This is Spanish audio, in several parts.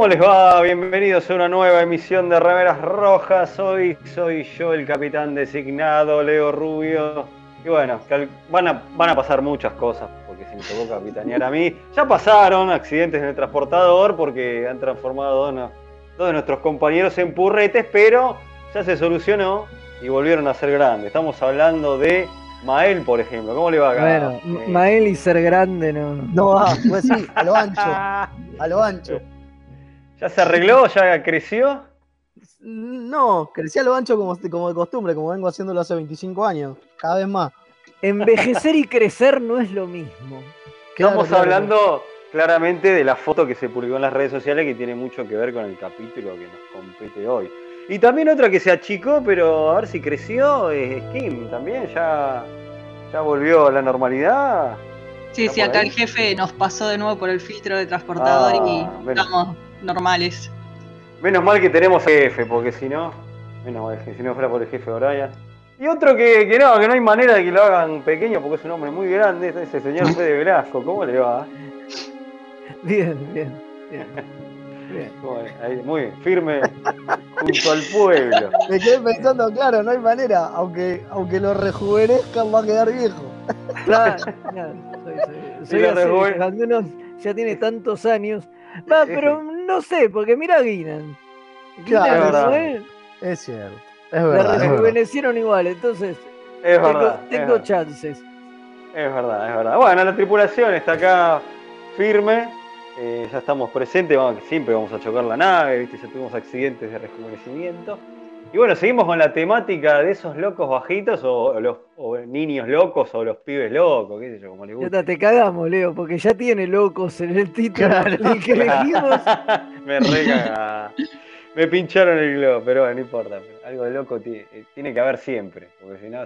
¿Cómo les va? Bienvenidos a una nueva emisión de Remeras Rojas. Hoy soy yo el capitán designado, Leo Rubio. Y bueno, van a, van a pasar muchas cosas, porque si me tocó capitanear a mí. Ya pasaron accidentes en el transportador porque han transformado dos, de nuestros compañeros en purretes, pero ya se solucionó y volvieron a ser grandes. Estamos hablando de Mael, por ejemplo. ¿Cómo le va acá? Bueno, eh, Mael y ser grande no. No va, pues sí, a lo ancho. A lo ancho. ¿Ya se arregló? ¿Ya creció? No, crecí a lo ancho como, como de costumbre, como vengo haciéndolo hace 25 años, cada vez más. Envejecer y crecer no es lo mismo. Estamos hablando claramente de la foto que se publicó en las redes sociales que tiene mucho que ver con el capítulo que nos compete hoy. Y también otra que se achicó, pero a ver si creció, es Kim también, ya, ya volvió a la normalidad. Sí, sí, acá el jefe nos pasó de nuevo por el filtro de transportador y ah, estamos normales. Menos mal que tenemos jefe, porque si no, menos mal que si no fuera por el jefe Brian. Y otro que, que, no, que no hay manera de que lo hagan pequeño porque es un hombre muy grande, ese señor Fede Velasco, ¿cómo le va? Bien, bien, bien. bien. muy firme junto al pueblo. Me quedé pensando, claro, no hay manera, aunque, aunque lo rejuvenezcan va a quedar viejo. Claro, claro. Soy, soy, cuando uno ya tiene tantos años, Va, pero no sé, porque mira a Guinan. Claro, es cierto. Es verdad. La rejuvenecieron igual, entonces. Es tengo, verdad. Tengo chances. Es verdad, es verdad. Bueno, la tripulación está acá firme. Eh, ya estamos presentes, vamos, siempre vamos a chocar la nave, ¿viste? ya tuvimos accidentes de rejuvenecimiento. Y bueno, seguimos con la temática de esos locos bajitos o, los niños locos o los pibes locos, qué sé yo, como le gusta. Ya te cagamos, Leo, porque ya tiene locos en el título el que elegimos. Me rega. Me pincharon el globo, pero bueno, no importa. Algo de loco eh, tiene que haber siempre, porque si no,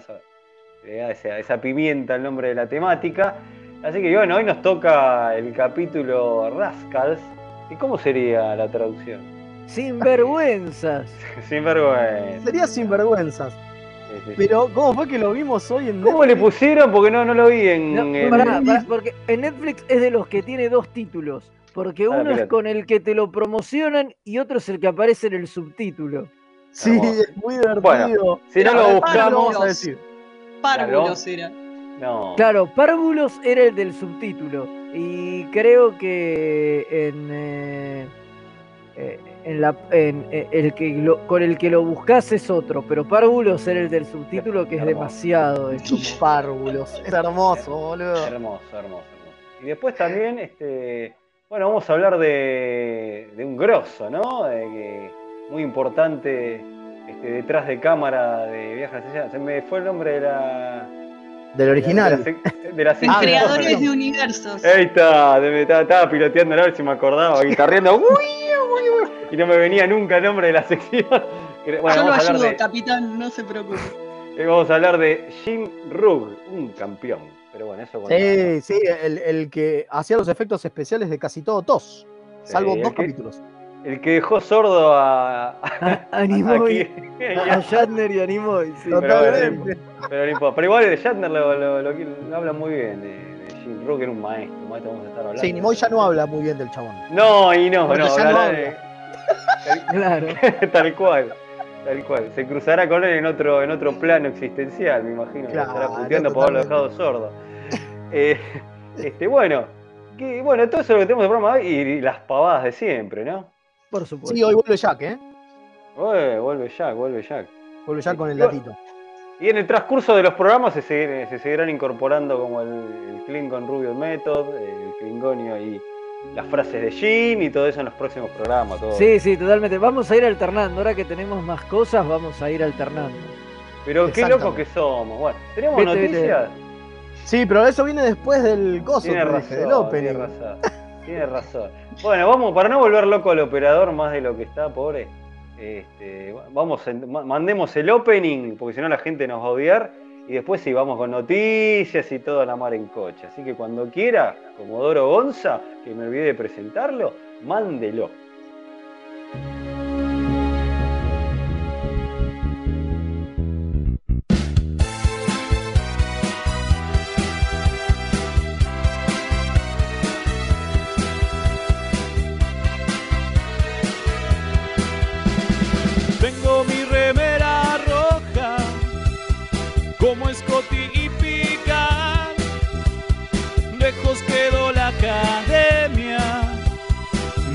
le da esa, esa pimienta el nombre de la temática. Así que bueno, hoy nos toca el capítulo Rascals. ¿Y cómo sería la traducción? Sinvergüenzas. Sinvergüenzas. Sería sinvergüenzas. Pero, ¿cómo fue que lo vimos hoy en Netflix? ¿Cómo le pusieron? Porque no, no lo vi en. porque en Netflix es de los que tiene dos títulos. Porque uno es con el que te lo promocionan y otro es el que aparece en el subtítulo. Sí, es muy divertido. si no lo buscamos, a decir. Párvulos era. No. Claro, Párvulos era el del subtítulo. Y creo que en. Eh, eh, en la, en, eh, el que con el que lo buscas es otro, pero Párvulos era el del subtítulo que es demasiado. Es Párvulos. Es hermoso, boludo. Hermoso, hermoso, hermoso. Y después también, este, bueno, vamos a hablar de, de un grosso, ¿no? De que, muy importante este, detrás de cámara de Viajes a Se me fue el nombre de la. Del original. De la, creadores de universos. Ahí está, estaba, piloteando a ver si me acordaba, guitarreando. y no me venía nunca el nombre de la sección. Bueno, Yo lo ayudo, capitán, no se preocupe. Eh, vamos a hablar de Jim Rugg, un campeón. Pero bueno, eso Sí, sí, el, el, que hacía los efectos especiales de casi todo TOS, salvo dos capítulos. El que dejó sordo a. A, Nimoy. a, Shatner y a Nimoy, sí. Pero, pero, pero, pero, igual Shatner lo, lo, lo, habla muy bien. De, Jim Rugg era un maestro, maestro vamos a estar hablando. Sí, Nimoy ya no habla muy bien del chabón. No, y no, no, ya no habla. claro. Tal cual. Tal cual. Se cruzará con él en otro, en otro plano existencial, me imagino. Claro, estará puteando por haberlo dejado sordo. Eh, este, bueno, que, bueno, todo eso es lo que tenemos de programa hoy y, las pavadas de siempre, ¿no? Por supuesto. Sí, hoy vuelve Jack, ¿eh? vuelve Jack, vuelve Jack. Vuelve Jack con el datito. Y en el transcurso de los programas se, se seguirán incorporando como el, el Klingon Rubio Method, el Klingonio y las frases de Jim y todo eso en los próximos programas. Todo. Sí, sí, totalmente. Vamos a ir alternando. Ahora que tenemos más cosas, vamos a ir alternando. Pero qué locos que somos. Bueno, ¿tenemos noticias? Sí, pero eso viene después del gozo tiene razón, del Tiene razón, tiene razón. Bueno, vamos, para no volver loco al operador más de lo que está, pobre. Este, vamos, mandemos el opening, porque si no la gente nos va a odiar y después sí, vamos con noticias y todo a la mar en coche. Así que cuando quiera, Comodoro Gonza, que me olvidé de presentarlo, mándelo.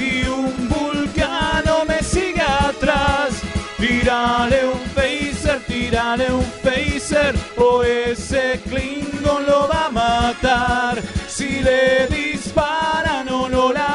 y un vulcano me sigue atrás. Tírale un phaser, tírale un phaser, o ese Klingon lo va a matar. Si le disparan o lo lastiman,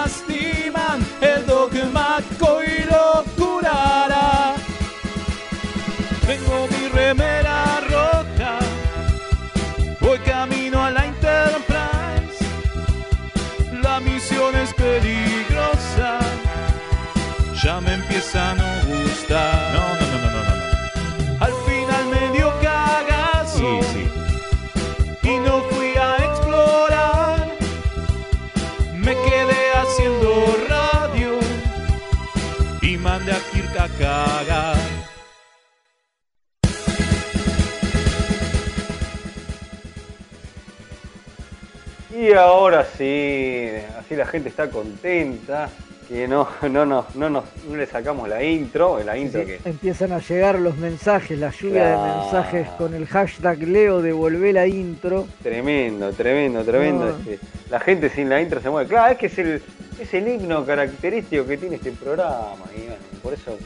ahora sí, así la gente está contenta, que no, no, no, no, nos- no le sacamos la intro, la intro Sí, que... Empiezan a llegar los mensajes, la lluvia Claro. de mensajes con el hashtag Leo devolvé la intro. Tremendo, tremendo, tremendo. No. este, la gente sin la intro se mueve. Claro, es que es el, es el himno característico que tiene este programa. Y bueno, por eso,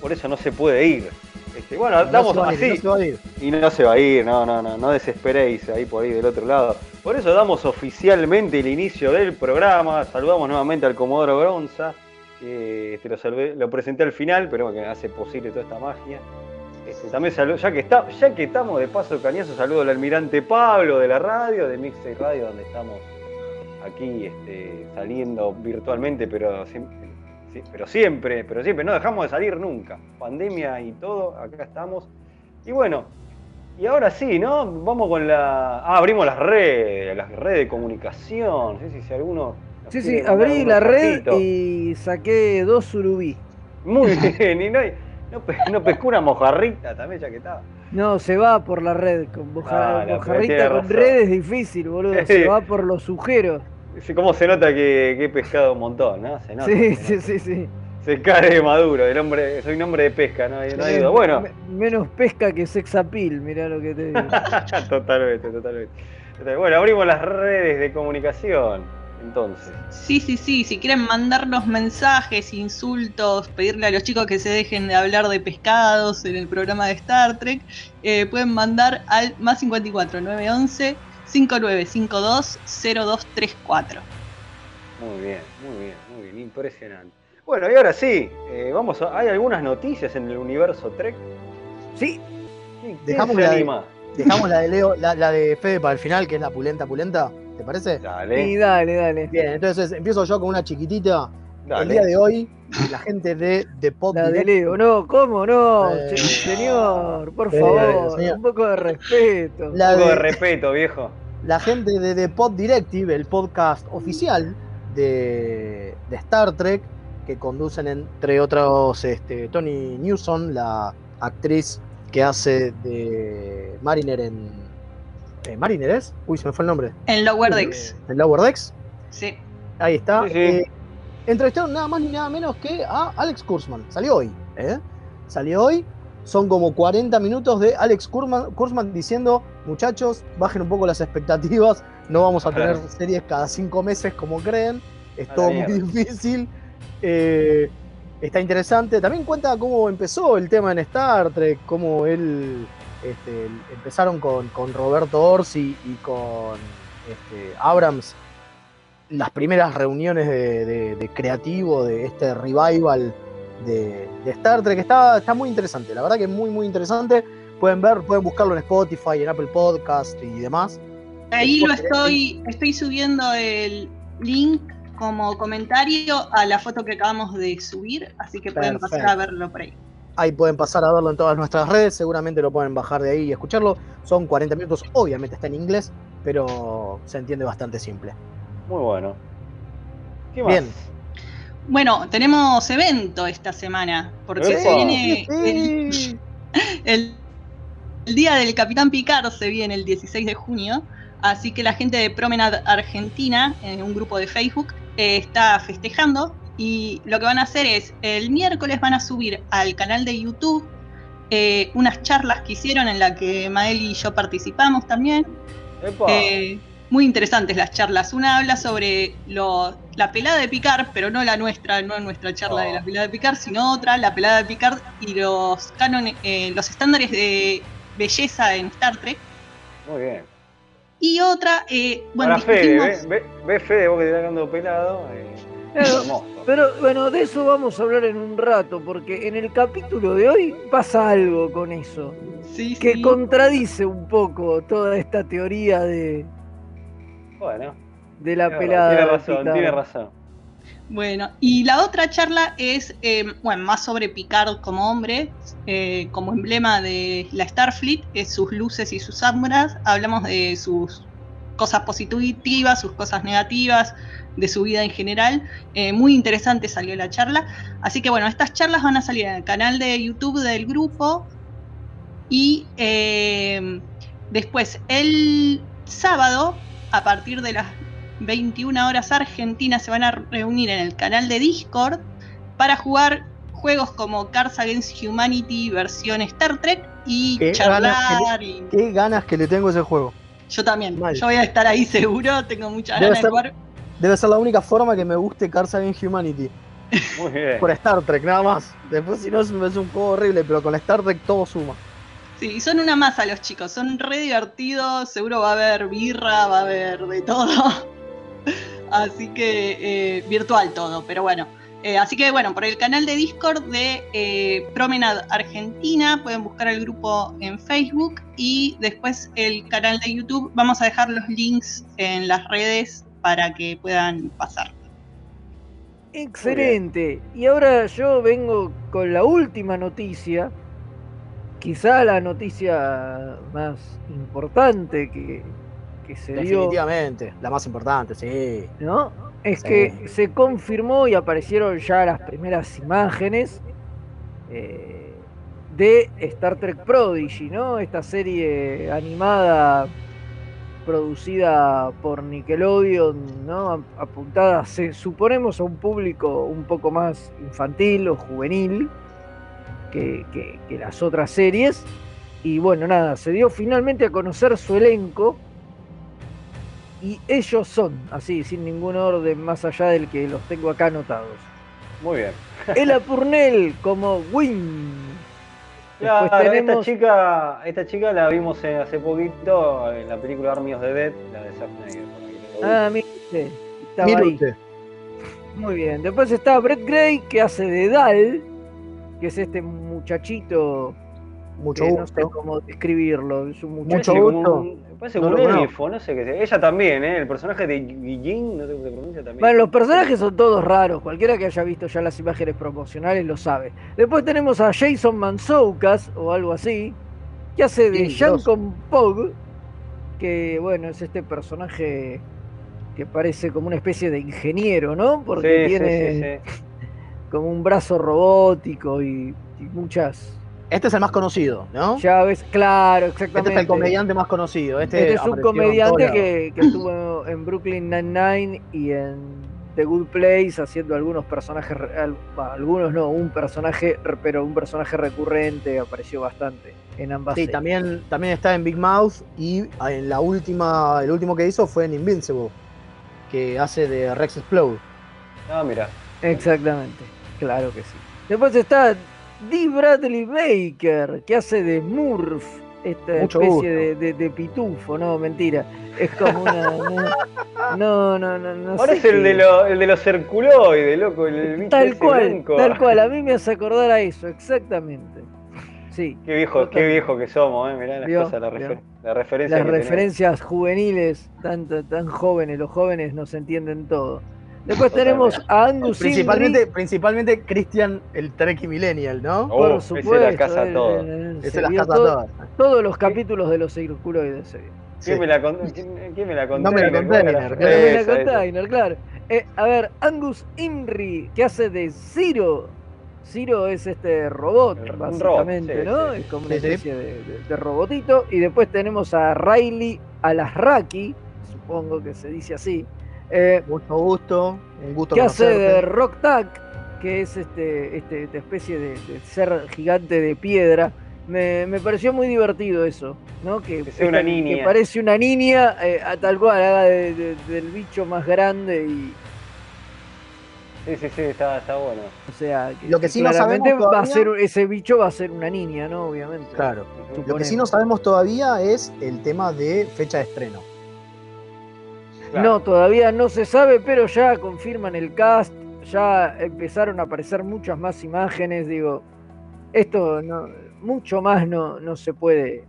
por eso no se puede ir. Este, bueno, No damos ir, así. no. Y no se va a ir, no, no, no, no desesperéis ahí por ahí del otro lado. Por eso damos oficialmente el inicio del programa. Saludamos nuevamente al Comodoro Bronza. que este, lo, salvé- lo presenté al final, pero que hace posible toda esta magia. Este, también saludo, ya que está, ya que estamos de paso cañazo, saludo al almirante Pablo de la radio, de Mixtape Radio, donde estamos aquí este, saliendo virtualmente, pero siempre, sí, pero siempre, pero siempre, no dejamos de salir nunca. Pandemia y todo, acá estamos. Y bueno, y ahora sí, ¿no? Vamos con la. Ah, abrimos las redes, las redes de comunicación. No sé si, alguno. Sí, sí, abrí la red y saqué dos surubí. Muy bien, y no, hay- no, pe- no pescó una mojarrita también, ya que estaba. No, se va por la red. Con moja- Ah, mojarrita con razón. red es difícil, boludo. Se va por los sujeros. Sí, ¿Cómo se nota que, que he pescado un montón, no? Se nota. Sí, se, sí, nota. sí, sí. Se cae de maduro, el hombre, soy un hombre de pesca, no hay, no hay duda. Bueno, me- menos pesca que sex appeal, mirá lo que te digo. totalmente, totalmente. Bueno, abrimos las redes de comunicación, entonces. Sí, sí, sí. Si quieren mandarnos mensajes, insultos, pedirle a los chicos que se dejen de hablar de pescados en el programa de Star Trek, eh, pueden mandar al más 54 911 5952 0234. Muy bien, muy bien, muy bien, impresionante. Bueno, y ahora sí, eh, vamos a, hay algunas noticias en el universo Trek. Sí, ¿Quién quién Dejamos la de-? Dejamos la de Leo, la, la de Fede para el final, que es la pulenta pulenta. ¿Te parece? Dale, y dale, dale. Bien, entonces empiezo yo con una chiquitita. Dale. El día de hoy, la gente de The Pod La de Leo, no, ¿cómo no? Eh, señor, por eh, favor, señor. un poco de respeto. La Un poco de de- respeto, viejo. la gente de The Pod Directive, el podcast oficial de, de Star Trek, que conducen entre otros este, Tony Newson, la actriz que hace de Mariner en. eh, ¿Mariner es? Uy, se me fue el nombre. En Lower Decks. En Lower Decks. Sí. Ahí está. Sí, sí. Entrevistaron nada más ni nada menos que a Alex Kurzman. Salió hoy. ¿eh? Salió hoy. Son como 40 minutos de Alex Kurzman, Kurzman diciendo, muchachos, bajen un poco las expectativas. No vamos a tener series cada cinco meses como creen. Es todo muy difícil. Eh, está interesante. También cuenta cómo empezó el tema en Star Trek, cómo él este, empezaron con, con Roberto Orsi y con este, Abrams las primeras reuniones de, de- de creativo de este revival de, de Star Trek. Está, está muy interesante, la verdad que es muy, muy interesante. Pueden ver, pueden buscarlo en Spotify, en Apple Podcast y demás. Ahí lo estoy, estoy subiendo el link como comentario a la foto que acabamos de subir, así que pueden pasar a verlo por ahí. Ahí pueden pasar a verlo en todas nuestras redes, seguramente lo pueden bajar de ahí y escucharlo. Son 40 minutos, obviamente está en inglés, pero se entiende bastante simple. Muy bueno. ¿Qué más? Bien. Bueno, tenemos evento esta semana, porque se viene el, Sí. el- el día del Capitán Picard, se viene el 16 de junio, así que la gente de Promenade Argentina, en un grupo de Facebook, eh, está festejando y lo que van a hacer es, el miércoles van a subir al canal de YouTube eh, unas charlas que hicieron en la que Mael y yo participamos también. Epa. Eh, muy interesantes las charlas. Una habla sobre lo- la pelada de Picard, pero no la nuestra, no nuestra charla de la Oh. pelada de Picard, sino otra, la pelada de Picard y los cánones, eh, los estándares de belleza en Star Trek. Muy bien. Y otra, eh, bueno, Ahora Fede, discutimos- ve, ve, ve Fede, vos que te estás quedando pelado. eh, Claro. Pero bueno, de eso vamos a hablar en un rato, porque en el capítulo de hoy pasa algo con eso, sí, que sí. contradice un poco toda esta teoría de, Bueno, de la tiene pelada. tiene de razón, tiene razón. Bueno, y la otra charla es, eh, bueno, más sobre Picard como hombre, eh, como emblema de la Starfleet, es sus luces y sus sombras. Hablamos de sus cosas positivas, sus cosas negativas, de su vida en general. Eh, muy interesante salió la charla. Así que bueno, estas charlas van a salir en el canal de YouTube del grupo. Y eh, después, el sábado, a partir de las 21 horas argentinas, se van a reunir en el canal de Discord para jugar juegos como Cards Against Humanity versión Star Trek y Qué charlar. y- Qué ganas que le tengo a ese juego. Yo también, Mal. yo voy a estar ahí seguro, tengo muchas Debe ganas de jugar. Debe ser la única forma que me guste Cards Against Humanity. Muy bien. Por Star Trek, nada más. Después, si no, es un juego horrible, pero con la Star Trek todo suma. Sí, son una masa los chicos, son re divertidos, seguro va a haber birra, va a haber de todo. Así que eh, virtual todo, pero bueno. Eh, así que bueno, por el canal de Discord de eh, Promenade Argentina pueden buscar el grupo en Facebook y después el canal de YouTube. Vamos a dejar los links en las redes para que puedan pasar. Excelente. Y ahora yo vengo con la última noticia, quizá la noticia más importante que, que se dio, Definitivamente, la más importante, sí. ¿no? Es Sí. que se confirmó y aparecieron ya las primeras imágenes eh, de Star Trek Prodigy, ¿no? Esta serie animada producida por Nickelodeon, ¿no? Apuntada, se, suponemos, a un público un poco más infantil o juvenil que, que- que las otras series. Y bueno, nada, se dio finalmente a conocer su elenco. Y ellos son, así, sin ningún orden más allá del que los tengo acá anotados. Muy bien. Ella Purnell como Win. Claro, esta chica, esta chica la vimos hace poquito en la película Army of the Dead, la de Zack Snyder. Ah, mire, estaba Mire ahí. usted. Muy bien. Después está Brett Gray, que hace de Dal, que es este muchachito Mucho que no sé gusto. cómo describirlo. Es un Mucho muchacho. Parece como gusto. un- Parece No como un elfo, no sé qué sea. Ella también, ¿eh? El personaje de Guillín, no sé cómo se pronuncia también. Bueno, los personajes son todos raros. Cualquiera que haya visto ya las imágenes promocionales lo sabe. Después tenemos a Jason Mansoukas, o algo así, que hace de Sí, Jancon Pog, que bueno, es este personaje que parece como una especie de ingeniero, ¿no? Porque Sí, sí, tiene sí, sí. Como un brazo robótico y, y muchas Este es el más conocido, ¿no? llaves. Claro, Este exactamente. es el comediante más conocido. Este, Este es un comediante que, que estuvo en Brooklyn Nine-Nine y en The Good Place haciendo algunos personajes, algunos no, un personaje, pero un personaje recurrente, apareció bastante en ambas Sí, series. también, también está en Big Mouth y en la última, el último que hizo fue en Invincible, que hace de Rex Explode. Ah, mira. Exactamente, claro que sí. Después está Dee Bradley Baker, que hace de Murph, esta Mucho especie de, de- de pitufo, no, mentira. Es como una. No, no, no, no. no Ahora sé es el qué- de, lo- el de los circuloides, loco, el, el Tal cual, blanco. tal cual, a mí me hace acordar a eso, exactamente. Sí, Qué viejo, qué viejo que somos, eh. Mirá las cosas, la, refer- la referencia las que referencias juveniles, tan, tan jóvenes, los jóvenes nos entienden todo. Después tenemos a Angus Principalmente, principalmente Christian, el Trek Millennial, ¿no? Oh, por ese supuesto. la casa él- todo. él- él Ese se las vio casa todo- todas. todos los capítulos de los circuloides. se vio. ¿Quién Sí. me la con- quién, me la No me la container? claro. En la container, claro. Eh, a ver, Angus Imri, que hace de Ciro. Ciro es este robot, básicamente, sí, ¿no? sí. Es como una especie de, de- de robotito. Y después tenemos a Riley Alasraki, supongo que se dice así, eh, Mucho gusto, un gusto que hace de. Rock Tack, que es este, este, esta especie de, de ser gigante de piedra. Me, me pareció muy divertido eso, ¿no? Que, Que sea una que niña. parece una niña, eh, a tal cual, haga de- de- del bicho más grande y, Sí, sí, sí, está, está bueno. o sea, que, Lo que sí no claramente sabemos va a todavía- ser, ese bicho va a ser una niña, ¿no? Obviamente. Claro. Lo que sí no sabemos todavía es el tema de fecha de estreno. Claro. No, todavía no se sabe, pero ya confirman el cast, ya empezaron a aparecer muchas más imágenes, digo, esto no, mucho más no, no se puede.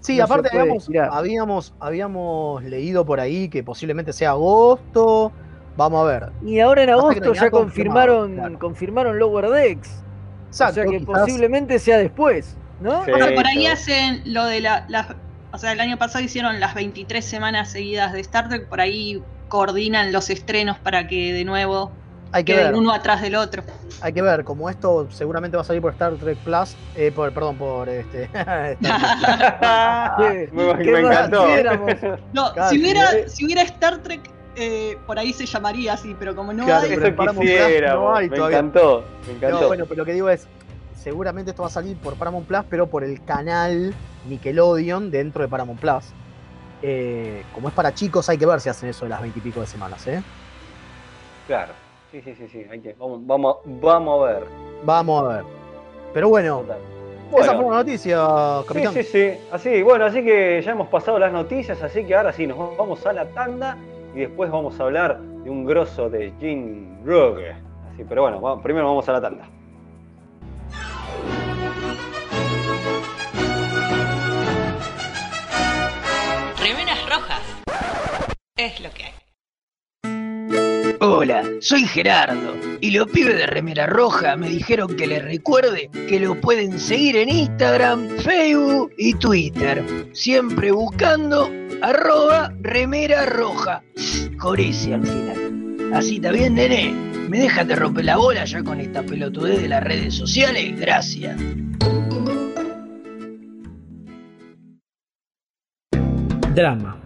Sí, No aparte puede habíamos, habíamos, habíamos leído por ahí que posiblemente sea agosto. Vamos a ver. Y ahora en agosto ya confirmaron, claro. confirmaron Lower Decks, Exacto, o sea que quizás- posiblemente sea después, ¿no? Sí. O sea, por ahí hacen lo de la, las- O sea, el año pasado hicieron las 23 semanas seguidas de Star Trek, por ahí coordinan los estrenos para que de nuevo hay que queden ver. uno atrás del otro. Hay que ver, como esto seguramente va a salir por Star Trek Plus, eh, por, perdón, por este. Star Trek. me, me ¿Qué más encantó. No, si, hubiera, si hubiera Star Trek, eh, por ahí se llamaría así, pero como no Claro, hay. Eso Plus quisiera, no hay me todavía. encantó, me encantó. No, bueno, pero lo que digo es, seguramente esto va a salir por Paramount Plus, pero por el canal Nickelodeon dentro de Paramount Plus. Eh, como es para chicos, hay que ver si hacen eso de las veintipico de semanas, ¿eh? Claro, sí, sí, sí, sí, hay que, vamos, vamos, vamos a ver. Vamos a ver. Pero bueno, Total. esa Bueno. fue una noticia, Sí, capitán. sí, sí. Así, bueno, así que ya hemos pasado las noticias, así que ahora sí, nos vamos a la tanda y después vamos a hablar de un grosso de Gene Rogue. Así, pero bueno, vamos- primero vamos a la tanda. Es lo que hay. Hola, soy Gerardo y los pibes de Remera Roja me dijeron que les recuerde que lo pueden seguir en Instagram, Facebook y Twitter, siempre buscando arroba Remera Roja. Jorece al final. Así está bien, nene. ¿Me dejas de romper la bola ya con esta pelotudez de las redes sociales? Gracias. Drama.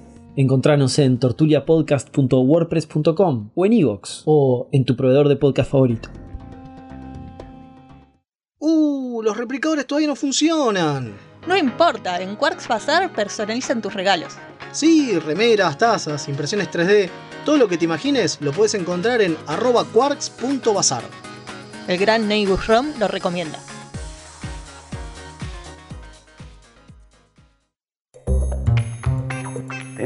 Encontranos en tortuliapodcast.wordpress.com o en iVoox o en tu proveedor de podcast favorito. Uh, los replicadores todavía no funcionan. No importa, en Quarks Bazar personalizan tus regalos. Sí, remeras, tazas, impresiones 3D, todo lo que te imagines lo puedes encontrar en arroba quarks.bazar. El gran Neighbor Rom lo recomienda.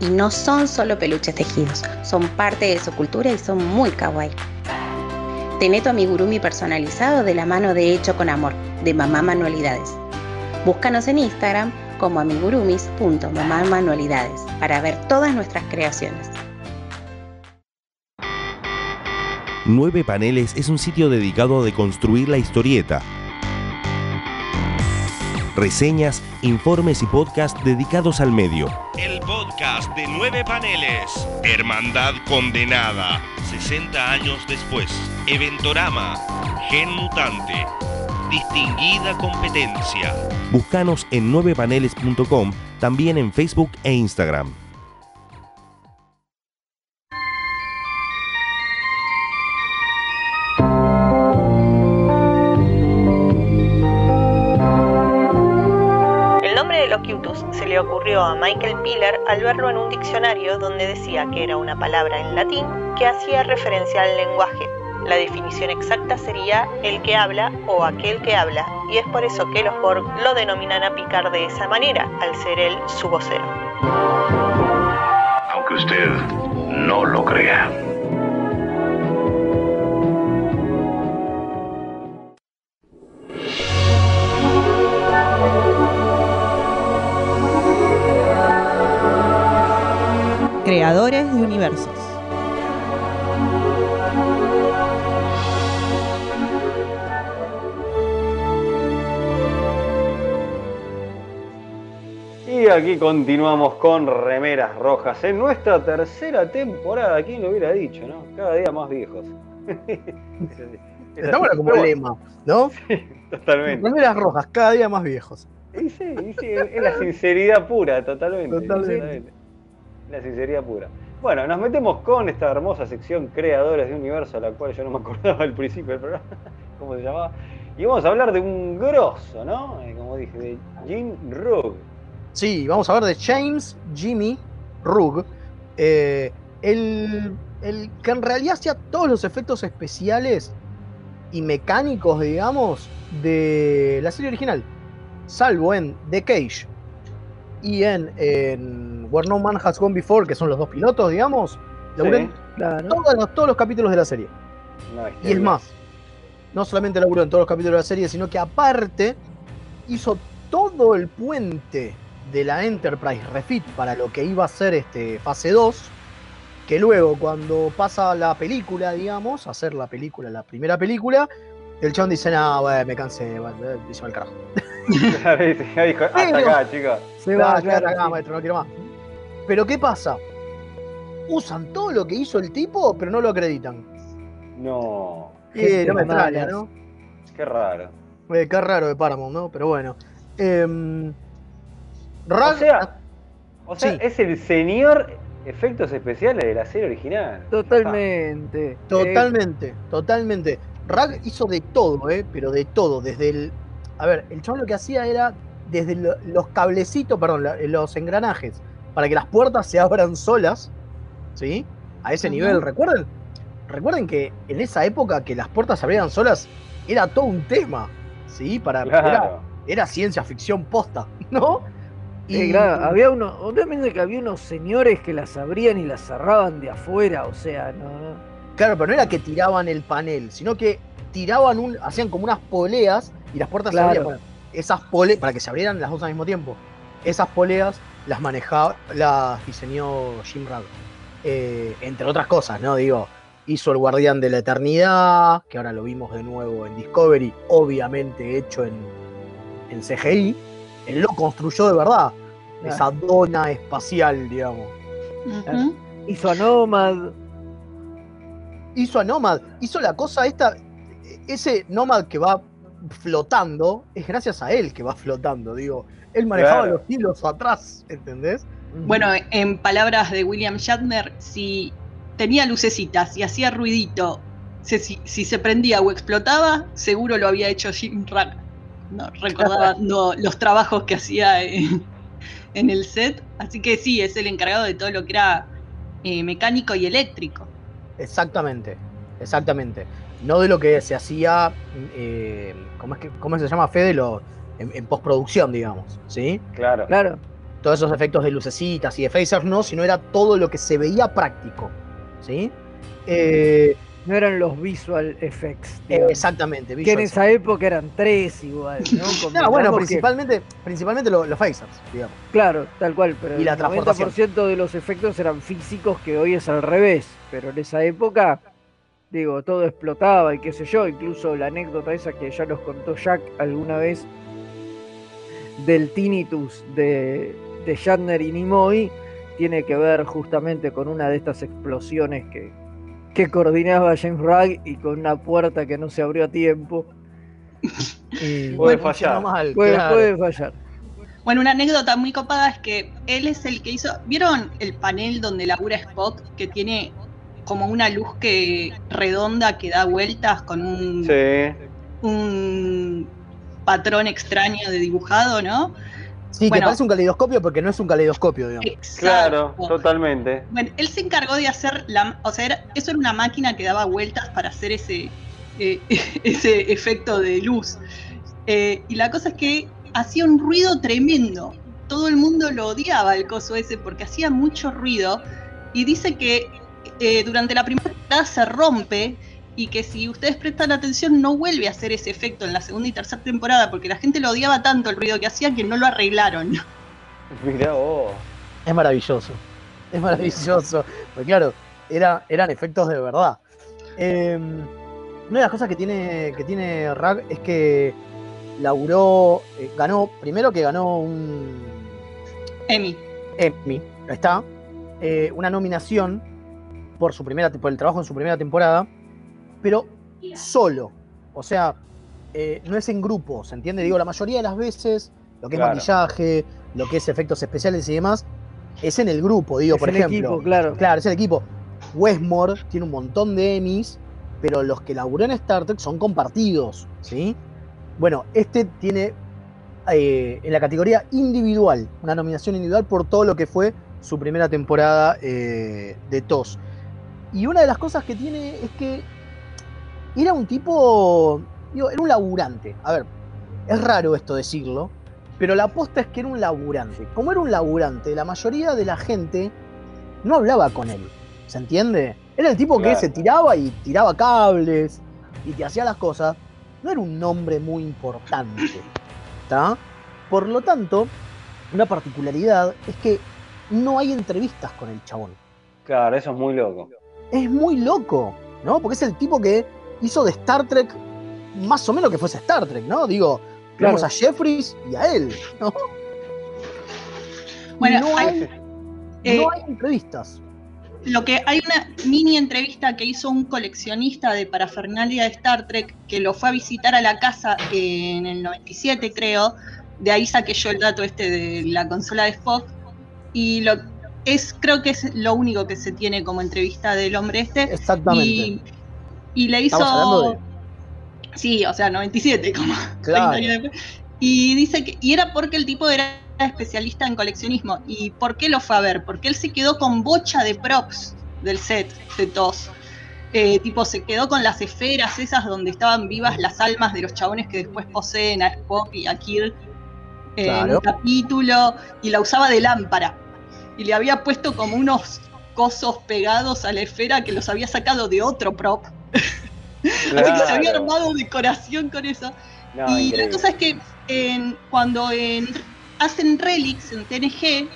y no son solo peluches tejidos, son parte de su cultura y son muy kawaii. Tené tu amigurumi personalizado de la mano de Hecho con Amor, de Mamá Manualidades. Búscanos en Instagram como amigurumis.mamamanualidades para ver todas nuestras creaciones. Nueve Paneles es un sitio dedicado a deconstruir la historieta. Reseñas, informes y podcast dedicados al medio. El podcast de Nueve Paneles. Hermandad Condenada. 60 años después. Eventorama. Gen Mutante. distinguida competencia. Búscanos en 9paneles.com, también en Facebook e Instagram. A Michael Piller al verlo en un diccionario donde decía que era una palabra en latín que hacía referencia al lenguaje. La definición exacta sería el que habla o aquel que habla, y es por eso que los Borg lo denominan a Picard de esa manera, al ser él su vocero. Aunque usted no lo crea. Creadores de universos. Y aquí continuamos con Remeras Rojas en nuestra tercera temporada. ¿Quién lo hubiera dicho, no? Cada día más viejos. Está bueno como lema, ¿no? Totalmente. Remeras rojas, cada día más viejos. Y sí, y sí, es la sinceridad pura, totalmente. Totalmente. totalmente. La sinceridad pura. Bueno, nos metemos con esta hermosa sección Creadores de Universo, a la cual yo no me acordaba al principio del programa, cómo se llamaba. Y vamos a hablar de un grosso, ¿no? Eh, Como dije, de Jim Rugg. Sí, vamos a ver de James Jimmy Rugg. eh, el, el que en realidad hacía todos los efectos especiales y mecánicos, digamos, de la serie original. Salvo en The Cage y en Where No Man Has Gone Before, que son los dos pilotos, digamos. laburó en todos, los, todos los capítulos de la serie. No, Y es más, no solamente laburó en todos los capítulos de la serie, sino que aparte hizo todo el puente de la Enterprise Refit para lo que iba a ser este fase 2, que luego cuando pasa la película, digamos, a hacer la película, la primera película, el chabón dice, no, bueno, me cansé, bueno, eh, hizo el carajo. ya dijo, hasta acá, chicos. Se va, quédate acá, maestro, no quiero más. Pero ¿qué pasa? Usan todo lo que hizo el tipo, pero no lo acreditan. No. Eh, no me extraña, ¿no? Qué raro. Eh, qué raro de Paramount, ¿no? Pero bueno. Rag- O sea, o sea Sí. es el señor efectos especiales de la serie original. Totalmente. Totalmente, totalmente. Rag hizo de todo, ¿eh? Pero de todo. Desde el. A ver, el chabón lo que hacía era desde lo- los cablecitos, perdón, los engranajes, para que las puertas se abran solas, ¿sí? A ese Ajá. nivel, ¿recuerden? Recuerden que en esa época que las puertas se abrieran solas era todo un tema, ¿sí? Para, Claro. era, era ciencia ficción posta, ¿no? Sí, claro, había uno, obviamente que había unos señores que las abrían y las cerraban de afuera, o sea, no, no. Claro, pero no era que tiraban el panel, sino que tiraban un, hacían como unas poleas y las puertas Claro. se abrían. Esas poleas, para que se abrieran las dos al mismo tiempo, esas poleas las manejaba, las diseñó Jim Ragg. Eh, entre otras cosas, ¿no? Digo, hizo El Guardián de la Eternidad, que ahora lo vimos de nuevo en Discovery, obviamente hecho en, en CGI. Él lo construyó de verdad, esa dona espacial, digamos. Hizo a Nomad. hizo a Nomad, hizo la cosa esta, ese Nomad que va flotando, es gracias a él que va flotando, digo. Él manejaba Claro. los hilos atrás, ¿entendés? Bueno, en palabras de William Shatner, si tenía lucecitas y hacía ruidito, si, si se prendía o explotaba, seguro lo había hecho Jim Rack. No, recordaba no, los trabajos que hacía en, en el set. Así que sí, es el encargado de todo lo que era eh, mecánico y eléctrico. Exactamente, exactamente. No de lo que se hacía, eh, ¿cómo, es que, ¿cómo se llama Fede? Lo, en, en postproducción, digamos, ¿sí? Claro. Claro. Todos esos efectos de lucecitas y de phasers no, sino era todo lo que se veía práctico, ¿sí? Eh, No eran los visual effects. eh, digamos. exactamente. que en esa época eran tres igual, ¿no? Bueno, principalmente, principalmente lo- los phasers, digamos. Claro, tal cual, pero Y la el transportación. 90% de los efectos eran físicos, que hoy es al revés. Pero en esa época, digo, todo explotaba y qué sé yo. Incluso la anécdota esa que ya nos contó Jack alguna vez del tinnitus de, de Shatner y Nimoy tiene que ver justamente con una de estas explosiones que, que coordinaba James Ragg y con una puerta que no se abrió a tiempo. Y Puede fallar. mal, Puede, claro. puede fallar. Bueno, una anécdota muy copada es que él es el que hizo. ¿Vieron el panel donde labura Spock que tiene como una luz que redonda que da vueltas con un, Sí. un patrón extraño de dibujado, ¿no? Sí, que Bueno. parece un caleidoscopio porque no es un caleidoscopio, digamos. Claro, totalmente. Bueno, él se encargó de hacer la, o sea, era- eso era una máquina que daba vueltas para hacer ese, eh, ese efecto de luz. Eh, y la cosa es que hacía un ruido tremendo. Todo el mundo lo odiaba el coso ese porque hacía mucho ruido. Y dice que eh, durante la primera temporada se rompe y que si ustedes prestan atención no vuelve a hacer ese efecto en la segunda y tercera temporada porque la gente lo odiaba tanto el ruido que hacía que no lo arreglaron. Mirá vos. Es maravilloso. Es maravilloso. Porque claro, era, eran efectos de verdad. Eh, una de las cosas que tiene, que tiene Rag es que laburó, eh, ganó, primero que ganó un Emi. Emmy, ahí está, eh, una nominación por su primera por el trabajo en su primera temporada, pero solo. O sea, eh, no es en grupo, ¿se entiende? Digo, la mayoría de las veces, lo que es maquillaje, lo que es efectos especiales y demás, es en el grupo, digo, Es por el ejemplo. equipo, claro. Claro, es el equipo. Westmore tiene un montón de Emmys, pero los que laburó en Star Trek son compartidos, ¿sí? Bueno, este tiene eh, en la categoría individual, una nominación individual por todo lo que fue su primera temporada eh, de TOS. Y una de las cosas que tiene es que era un tipo, digo, era un laburante. A ver, es raro esto decirlo, pero la aposta es que era un laburante. Como era un laburante, la mayoría de la gente no hablaba con él. ¿Se entiende? Era el tipo Claro. que se tiraba y tiraba cables y que hacía las cosas. No era un nombre muy importante. ¿Está? Por lo tanto, una particularidad es que no hay entrevistas con el chabón. Claro, eso es muy loco. Es muy loco, ¿no? Porque es el tipo que hizo de Star Trek más o menos que fuese Star Trek, ¿no? Digo, Claro. vemos a Jeffries y a él, ¿no? Bueno, no hay- hay, eh, no hay entrevistas. Lo que hay una mini entrevista que hizo un coleccionista de parafernalia de Star Trek que lo fue a visitar a la casa en el 97, creo. De ahí saqué yo el dato este de la consola de Spock. Y lo es, creo que es lo único que se tiene como entrevista del hombre este. Exactamente. Y, y le hizo. De- Sí, o sea, 97, como Claro. 30 años después. Y dice que. Y era porque el tipo era especialista en coleccionismo. ¿Y por qué lo fue a ver? Porque él se quedó con bocha de props del set de TOS. Eh, tipo, se quedó con las esferas esas donde estaban vivas las almas de los chabones que después poseen a Spock y a Kirk eh, en Claro. un capítulo. Y la usaba de lámpara. Y le había puesto como unos cosos pegados a la esfera que los había sacado de otro prop. Así que se había Claro. armado decoración con eso. No, y increíble. la cosa es que en- cuando en- hacen Relics en TNG,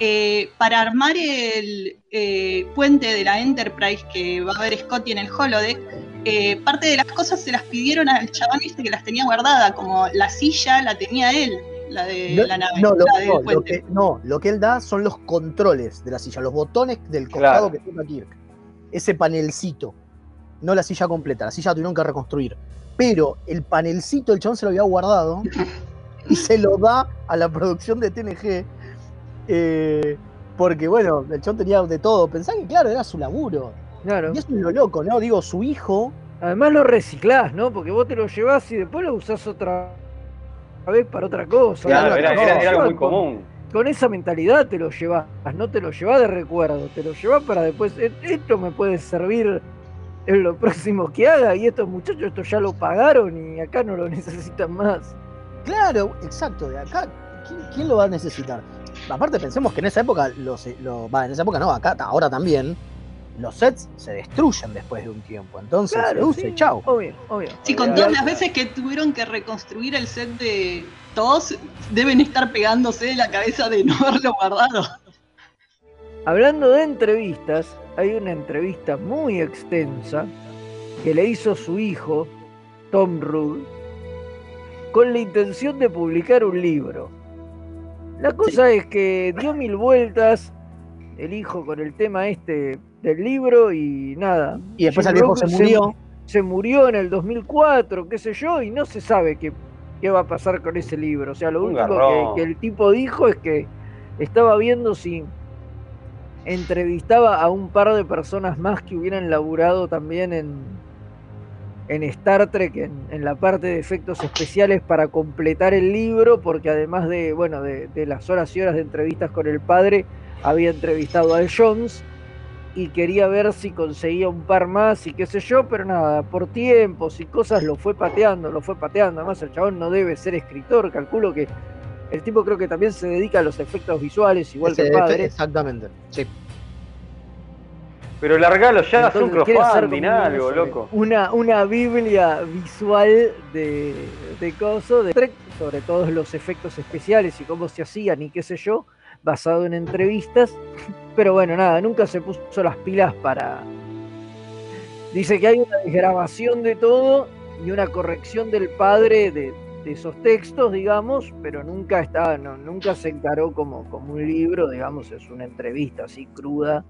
eh, para armar el eh, puente de la Enterprise que va a ver Scotty en el holodeck, eh, parte de las cosas se las pidieron al chabón este que las tenía guardada, como la silla la tenía él, la de No, la nave, no, lo, la del no, lo puente. que, no, lo que él da son los controles de la silla, los botones del costado Claro. que toca Kirk. Ese panelcito. No la silla completa, la silla la tuvieron que reconstruir. Pero el panelcito el chabón se lo había guardado y se lo da a la producción de TNG. eh, porque bueno, el chabón tenía de todo. Pensá que claro, era su laburo. Claro. Y eso es lo loco, ¿no? Digo, su hijo. Además lo reciclás, ¿no? Porque vos te lo llevás y después lo usás otra vez para otra cosa. Claro, era, algo muy Con- común. Con esa mentalidad te lo llevas, no te lo llevas de recuerdo, te lo llevas para después, "E- esto me puede servir en lo próximo que haga y estos muchachos esto ya lo pagaron y acá no lo necesitan más. Claro, exacto, de acá, ¿quién, quién lo va a necesitar? Aparte pensemos que en esa época, los, lo, va, en esa época no, acá ahora también, los sets se destruyen después de un tiempo. Entonces, Claro, se usa sí, y chau. Obvio, obvio. Sí, con Y todas al- las veces que tuvieron que reconstruir el set de TOS, deben estar pegándose de la cabeza de no haberlo guardado. Hablando de entrevistas, hay una entrevista muy extensa que le hizo su hijo, Tom Rule, con la intención de publicar un libro. La cosa es que dio mil vueltas el hijo con el tema este del libro y nada. Y después Jim el viejo Rock se murió. se murió en el 2004, qué sé yo, y no se sabe qué, qué va a pasar con ese libro. O sea, lo Un último que, el tipo dijo es que estaba viendo si entrevistaba a un par de personas más que hubieran laburado también en, en Star Trek, en, en la parte de efectos especiales para completar el libro, porque además de, bueno, de, de las horas y horas de entrevistas con el padre, había entrevistado a Jones y quería ver si conseguía un par más y qué sé yo, pero nada, por tiempos y cosas lo fue pateando, lo fue pateando. Además, el chabón no debe ser escritor, calculo que el tipo creo que también se dedica a los efectos visuales, igual que el padre. Exactamente. Sí. Pero largalo ya, es un Entonces, quiere hacer crowdfunding, algo, loco. Una, una biblia visual de, de coso, de Trek, sobre todos los efectos especiales y cómo se hacían y qué sé yo, basado en entrevistas. Pero bueno, nada, nunca se puso las pilas para. Dice que hay una desgrabación de todo y una corrección del padre de, de esos textos, digamos, pero nunca está, no, nunca se encaró como, como un libro, digamos, es una entrevista así cruda,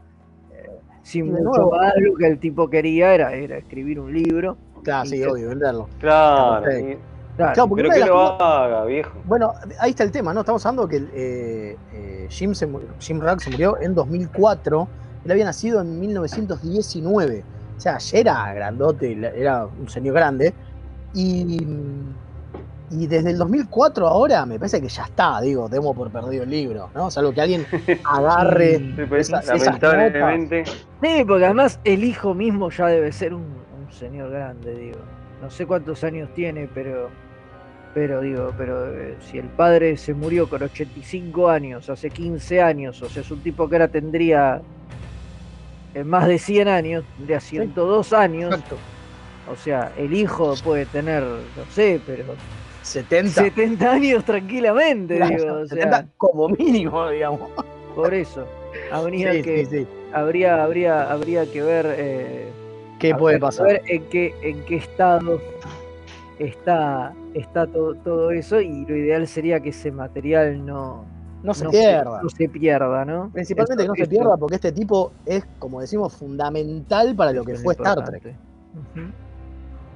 eh, sin mucho más. Lo que el tipo quería era, era escribir un libro. Claro, sí, que- obvio, venderlo. Claro. Sí. Claro, Claro, porque pero que lo cosas- haga, viejo. Bueno, ahí está el tema, ¿no? Estamos hablando que eh, eh, Jim, se mu- Jim Rack se murió en 2004. Él había nacido en 1919. O sea, ya era grandote, era un señor grande. Y, y desde el 2004 ahora me parece que ya está, digo, demo por perdido el libro, ¿no? Salvo que alguien agarre Sí, esas lamentablemente. Sí, porque además el hijo mismo ya debe ser un, un señor grande, digo. No sé cuántos años tiene, pero. Pero digo, pero eh, si el padre se murió con 85 años, hace 15 años, o sea, es un tipo que ahora tendría eh, más de 100 años, tendría 102 años. O sea, el hijo puede tener, no sé, pero 70. 70 años tranquilamente, Claro, digo. O sea, 70 como mínimo, digamos. por eso. Habría Sí, que, sí, sí. habría, habría, habría que ver eh, ¿Qué puede que pasar? ver en qué, en qué estado está, está todo, todo eso, y lo ideal sería que ese material no, No se no pierda. no se pierda, ¿no? Principalmente que no se pierda porque este tipo es, como decimos, fundamental para lo que es fue Star importante. Trek.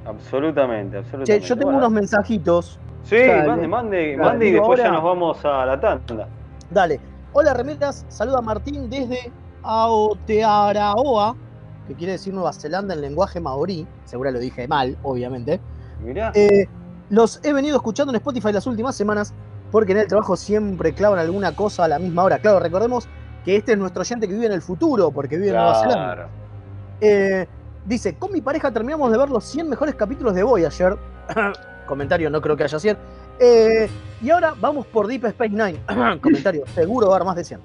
Absolutamente, Che, absolutamente. yo tengo Bueno, unos mensajitos. Sí, Dale. mande, mande, Dale, mande y después ya nos vamos a la tanda. Dale. Hola, remeras. Saluda Martín desde Aotearoa, que quiere decir Nueva Zelanda en lenguaje maorí. Seguro lo dije mal, obviamente. Mirá. Eh, los he venido escuchando en Spotify las últimas semanas porque en el trabajo siempre clavan alguna cosa a la misma hora. Claro, recordemos que este es nuestro oyente que vive en el futuro porque vive en Nueva Zelanda. Eh, dice, con mi pareja terminamos de ver los 100 mejores capítulos de Voyager. Comentario, no creo que haya 100. Eh, y ahora vamos por Deep Space Nine. Comentario, seguro va a haber más de 100.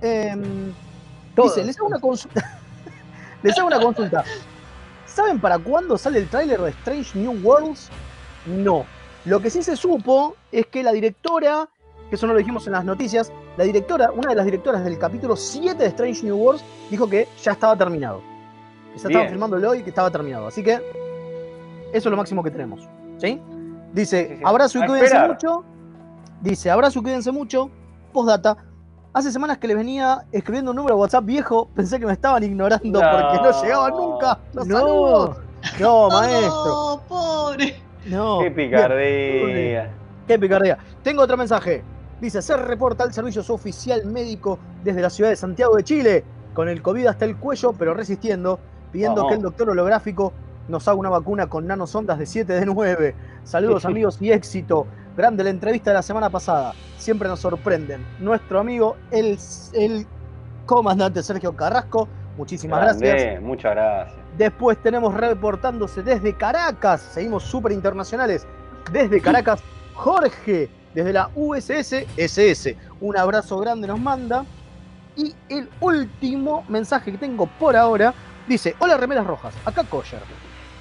Em, dice, les hago una consulta. les hago una consulta. ¿Saben para cuándo sale el tráiler de Strange New Worlds? No. Lo que sí se supo es que la directora, que eso no lo dijimos en las noticias, la directora, una de las directoras del capítulo 7 de Strange New Worlds, dijo que ya estaba terminado. Que se estaba filmándolo y que estaba terminado. Así que eso es lo máximo que tenemos. ¿Sí? Dice, Sí, sí. abrazo y cuídense mucho. Dice, abrazo y cuídense mucho. Postdata. Hace semanas que les venía escribiendo un número de WhatsApp viejo. Pensé que me estaban ignorando No. porque no llegaba nunca. Los No. saludos. No, maestro. Oh, pobre. No. Qué picardía. Qué picardía. Tengo otro mensaje. Dice, se reporta el servicio oficial médico desde la ciudad de Santiago de Chile, con el COVID hasta el cuello, pero resistiendo, pidiendo que el doctor holográfico nos haga una vacuna con nanosondas de 7 de 9. Saludos amigos y éxito. Grande la entrevista de la semana pasada. Siempre nos sorprenden. Nuestro amigo, el, el comandante Sergio Carrasco. Muchísimas gracias. Grande, Muchas gracias. Después tenemos reportándose desde Caracas, seguimos súper internacionales. Desde Caracas, Jorge, desde la USS SS. Un abrazo grande nos manda. Y el último mensaje que tengo por ahora dice: Hola, remeras rojas, acá Coyer.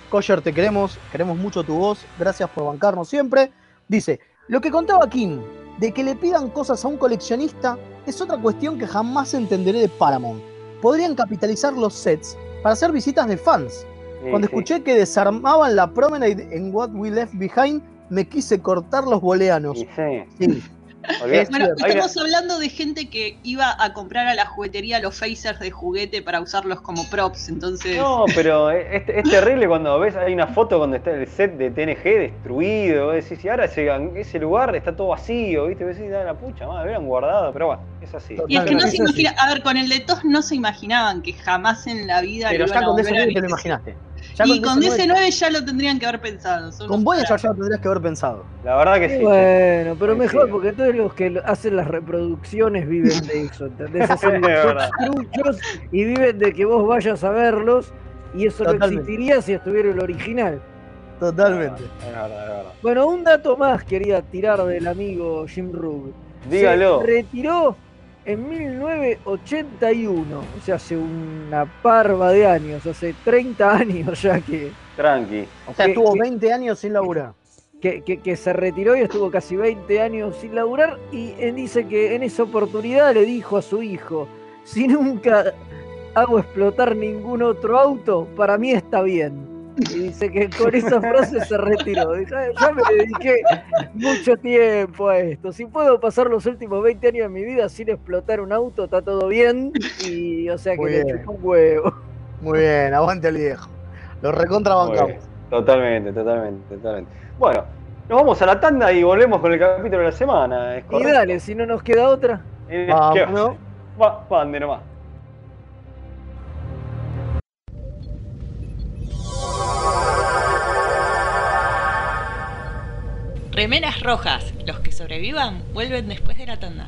Coyer, te queremos, queremos mucho tu voz, gracias por bancarnos siempre. Dice: Lo que contaba Kim, de que le pidan cosas a un coleccionista, es otra cuestión que jamás entenderé de Paramount. Podrían capitalizar los sets para hacer visitas de fans. Sí, Cuando sí. escuché que desarmaban la promenade en What We Left Behind, me quise cortar los boleanos. Sí. Bueno, estamos hablando de gente que iba a comprar a la juguetería los phasers de juguete para usarlos como props, entonces... No, pero es, es terrible cuando ves, hay una foto donde está el set de TNG destruido, vos decís, y ahora ese, ese lugar está todo vacío, ¿viste? Vos decís, "Ah, la pucha, madre, hubieran guardado, pero bueno, es así. Y es que no se imagina, a ver, con el de TOS no se imaginaban que jamás en la vida Pero lo ya a con a DC9 te lo imaginaste. Ya Y con DC9 DC9 ya lo tendrían que haber pensado. son Con Voyager ya lo tendrías que haber pensado. La verdad que sí. Bueno, pero Sí, mejor, sí. porque entonces los que hacen las reproducciones viven de eso, ¿entendés? Hacen truchos y viven de que vos vayas a verlos y eso no existiría si estuviera el original. Totalmente. Es verdad, es verdad. Bueno, un dato más quería tirar del amigo Jim Rube. Dígalo. Se retiró en 1981, o sea, hace una parva de años, hace 30 años ya que, Tranqui. O sea, Que- estuvo que- 20 años sin laburar. que, que- que se retiró y estuvo casi 20 años sin laburar y él dice que en esa oportunidad le dijo a su hijo, si nunca hago explotar ningún otro auto, para mí está bien. Y dice que con esa frase se retiró. Dice, "Ah, ya me dediqué mucho tiempo a esto. Si puedo pasar los últimos 20 años de mi vida sin explotar un auto, está todo bien. Y o sea que Muy le bien. chupó un huevo. Muy bien, aguante el viejo. Lo recontra Muy bancamos. bien. Totalmente, totalmente, totalmente. Bueno, nos vamos a la tanda y volvemos con el capítulo de la semana. ¿es Y dale, si no nos queda otra. Eh, Vamos, ¿qué ¿no? Va, va, ande nomás. Remeras rojas. Los que sobrevivan vuelven después de la tanda.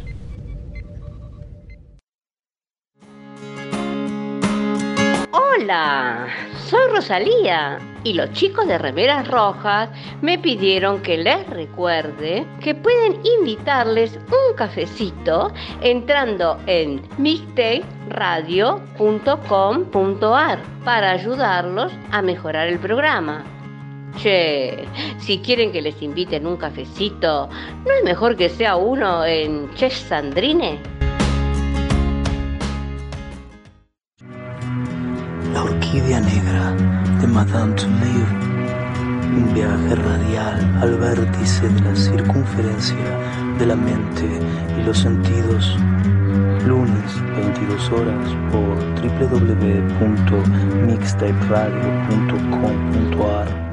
Hola, soy Rosalía y los chicos de Remeras Rojas me pidieron que les recuerde que pueden invitarles un cafecito entrando en mixtaperadio.com.ar para ayudarlos a mejorar el programa. Che, si quieren que les inviten un cafecito, ¿no es mejor que sea uno en Chef Sandrine? La orquídea negra de Madame Touleau. Un viaje radial al vértice de la circunferencia de la mente y los sentidos. Lunes, 22 horas por www.mixtaperadio.com.ar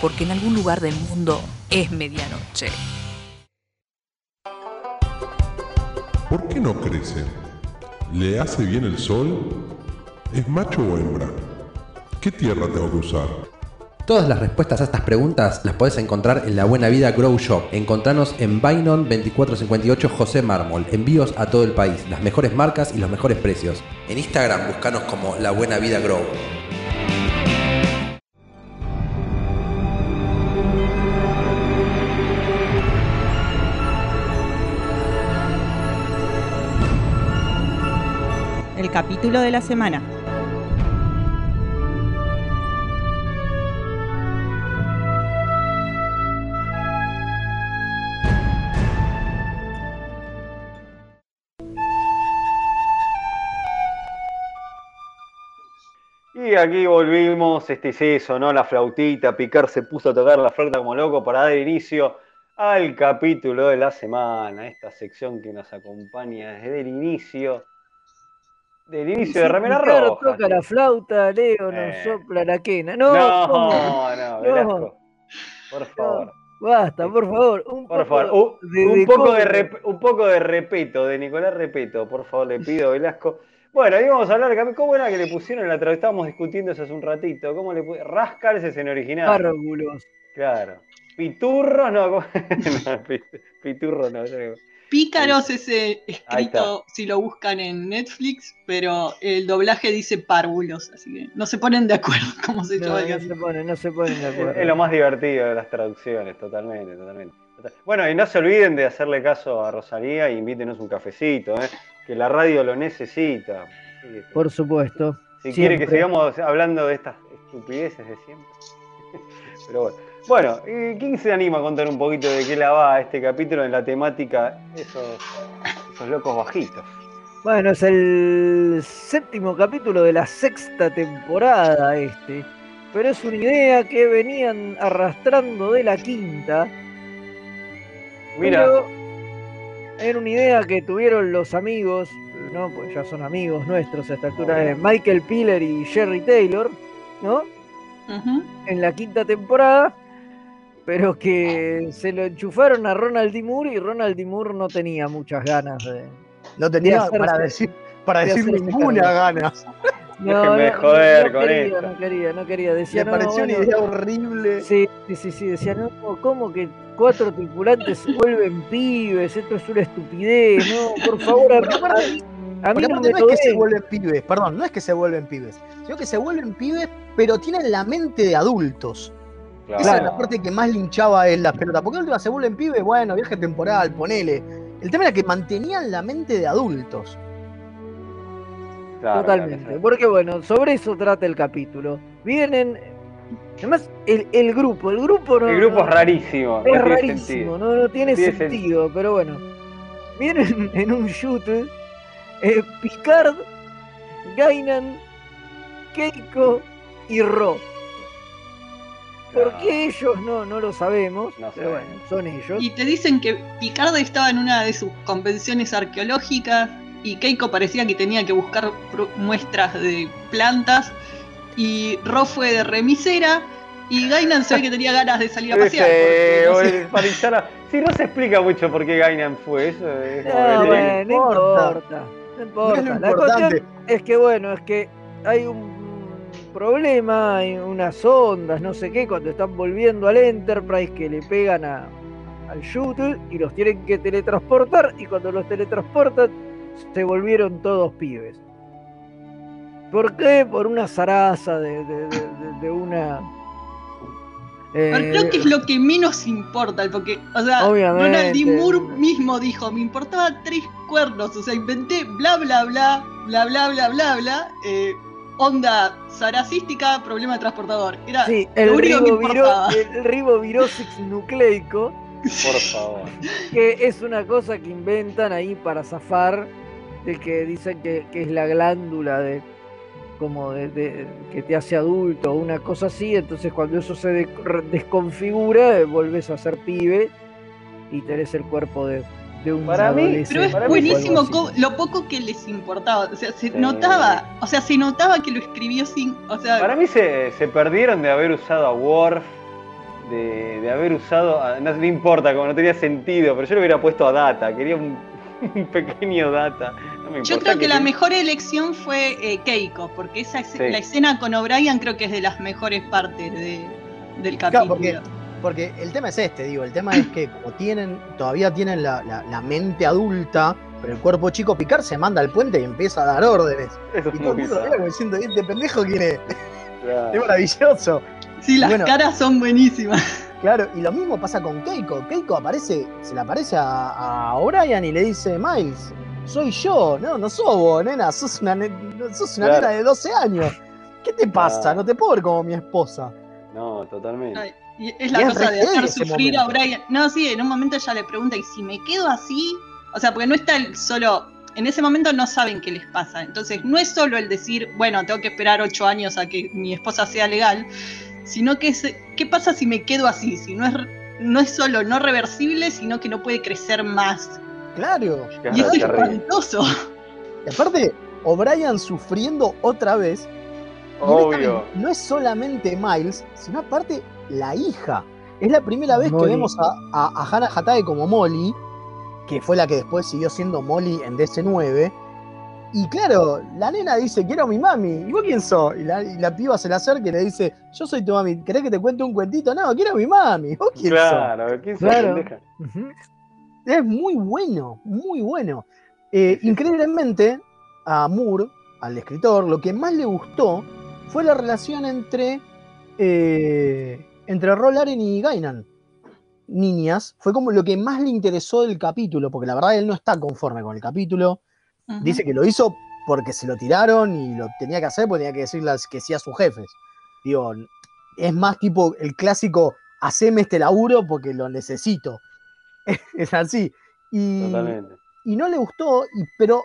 Porque en algún lugar del mundo es medianoche. ¿Por qué no crece? ¿Le hace bien el sol? ¿Es macho o hembra? ¿Qué tierra tengo que usar? Todas las respuestas a estas preguntas las podés encontrar en La Buena Vida Grow Shop. Encontranos en Bainon 2458 José Mármol. Envíos a todo el país, las mejores marcas y los mejores precios. En Instagram buscanos como La Buena Vida Grow. Capítulo de la semana. Y aquí volvimos, este es eso, ¿no? La flautita, Picar se puso a tocar la flauta como loco para dar inicio al capítulo de la semana, esta sección que nos acompaña desde el inicio, del inicio de Remera Ricardo Roja. toca la flauta, Leo nos Eh. sopla la quena. No, No, ¿cómo? no, Velasco, por favor. Basta, por favor. Un Por poco favor, un, de un poco de rep- un poco de repeto, de Nicolás Repeto, por favor, le pido, Velasco. Bueno, ahí vamos a hablar, ¿cómo era que le pusieron la tra- Estábamos discutiendo eso hace un ratito. ¿Cómo le pusieron? Rascals es en original. Párvulos. Claro. Piturros, no, no, pi- piturro no. Pícaros ese Ahí escrito si lo buscan en Netflix, pero el doblaje dice párvulos, así que no se ponen de acuerdo cómo se No, no se ponen, no se ponen de acuerdo. Es, lo más divertido de las traducciones, totalmente, totalmente. Total- Bueno, y no se olviden de hacerle caso a Rosalía e invítenos un cafecito, ¿eh? que la radio lo necesita. Por supuesto. Si quiere que sigamos hablando de estas estupideces de siempre. Pero bueno. Bueno, ¿y ¿quién se anima a contar un poquito de qué la va este capítulo en la temática esos, esos locos bajitos? Bueno, es el séptimo capítulo de la sexta temporada este. Pero es una idea que venían arrastrando de la quinta. Mira. Pero era una idea que tuvieron los amigos, ¿no? Pues ya son amigos nuestros a esta altura, de Michael Piller y Jerry Taylor, ¿no? En la quinta temporada, pero que se lo enchufaron a Ronald D. Moore y Ronald D. Moore no tenía muchas ganas de. No tenía de para decir, para de decir ninguna ganas. Déjenme joder no con quería, esto. No quería, no quería. Decía, Me no, pareció una bueno, idea horrible. Sí, sí, sí, sí. Decía, no, ¿cómo que cuatro tripulantes se vuelven pibes? Esto es una estupidez, no, por favor, a, mí no me no, es que se vuelven pibes, perdón, no es que se vuelven pibes, sino que se vuelven pibes, pero tienen la mente de adultos. Claro. Esa es la parte que más linchaba en las pelotas. Porque última se vuelven pibes, bueno, viaje temporal, ponele. El tema era que mantenían la mente de adultos. Claro, Totalmente. claro, Porque bueno, sobre eso trata el capítulo. Vienen. Además, el, el grupo, el grupo no. El grupo no- es rarísimo. Es rarísimo, no, no tiene sentido, pero bueno. Vienen en un shooter eh, Picard, Gainan, Keiko y Ro. ¿Por qué ellos no, no lo sabemos? No pero bueno, son ellos. Y te dicen que Picard estaba en una de sus convenciones arqueológicas y Keiko parecía que tenía que buscar muestras de plantas y Ro fue de remisera y Gainan se ve que tenía ganas de salir a pasear. Porque, no sé. Sí, no se explica mucho por qué Gainan fue eso. es No, bueno, no importa. No importa. No es lo La importante. cuestión es que, bueno, es que hay un problema, hay unas ondas, no sé qué, cuando están volviendo al Enterprise que le pegan a, al shuttle y los tienen que teletransportar y cuando los teletransportan se volvieron todos pibes. ¿Por qué? Por una zaraza de, de- de- de- de una... Pero eh, creo que es lo que menos importa, porque, o sea. Ronald D. Moore mismo dijo, me importaba tres cuernos, o sea, inventé bla bla bla, bla bla bla bla bla, eh, onda saracística, problema de transportador. Era Sí, el riboviro, el ribovirosis nucleico, Por favor. que es una cosa que inventan ahí para zafar de que dicen que, que es la glándula de como de, de- que te hace adulto o una cosa así, entonces cuando eso se de- re- desconfigura, eh, volvés a ser pibe y tenés el cuerpo de, de un Para mí- Pero es buenísimo lo poco que les importaba. O sea, se notaba, o sea, se notaba que lo escribió sin. O sea, Para mí se, se perdieron de haber usado a Worf, de, de haber usado. a- no, no importa, como no tenía sentido, pero yo le hubiera puesto a Data, quería un, un pequeño Data. No me yo creo que la ten- mejor elección fue eh, Keiko, porque esa Sí. la escena con O'Brien creo que es de las mejores partes de- del Claro, capítulo. porque, porque el tema es este, digo, el tema es que como tienen, todavía tienen la, la- la mente adulta, pero el cuerpo chico picar se manda al puente y empieza a dar órdenes. Eso Y es todo el mundo lo diciendo, este pendejo quién es. Claro. Es maravilloso. Sí, las Bueno. caras son buenísimas. Claro, y lo mismo pasa con Keiko. Keiko aparece, se le aparece a, a O'Brien y le dice, Miles, soy yo, no, no sos vos, nena, sos una, ne- sos una Claro. nena de 12 años. ¿Qué te pasa? Claro. No te puedo ver como mi esposa. No, totalmente. Ay, Y es la Y es cosa de hacer sufrir a. O'Brien. No, sí, en un momento ella le pregunta, ¿y si me quedo así? O sea, porque no está el solo. En ese momento no saben qué les pasa. Entonces, no es solo el decir, bueno, tengo que esperar ocho años a que mi esposa sea legal, sino que es, ¿qué pasa si me quedo así? Si no es, no es solo no reversible, sino que no puede crecer más. Claro. Y eso es espantoso. Y aparte, O'Brien sufriendo otra vez. Obvio. No es solamente Miles, sino aparte la hija. Es la primera vez Molly. que vemos a, a, a Hannah Hatae como Molly, que fue la que después siguió siendo Molly en DC9. Y claro, la nena dice, quiero a mi mami. ¿Y vos quién sos? Y la, y la piba se le acerca y le dice, yo soy tu mami. ¿Querés que te cuente un cuentito? No, quiero a mi mami. ¿Vos quién sos? Claro, ¿quién se Claro. pendeja? Es muy bueno, muy bueno. Eh, increíblemente, a Moore, al escritor, lo que más le gustó fue la relación entre, eh, entre Rolaren y Gainan. Niñas, fue como lo que más le interesó del capítulo, porque la verdad él no está conforme con el capítulo. Dice que lo hizo porque se lo tiraron y lo tenía que hacer porque tenía que decirles que sí a sus jefes. Digo, es más tipo el clásico, haceme este laburo porque lo necesito. es así. Y, Totalmente. y no le gustó, y, pero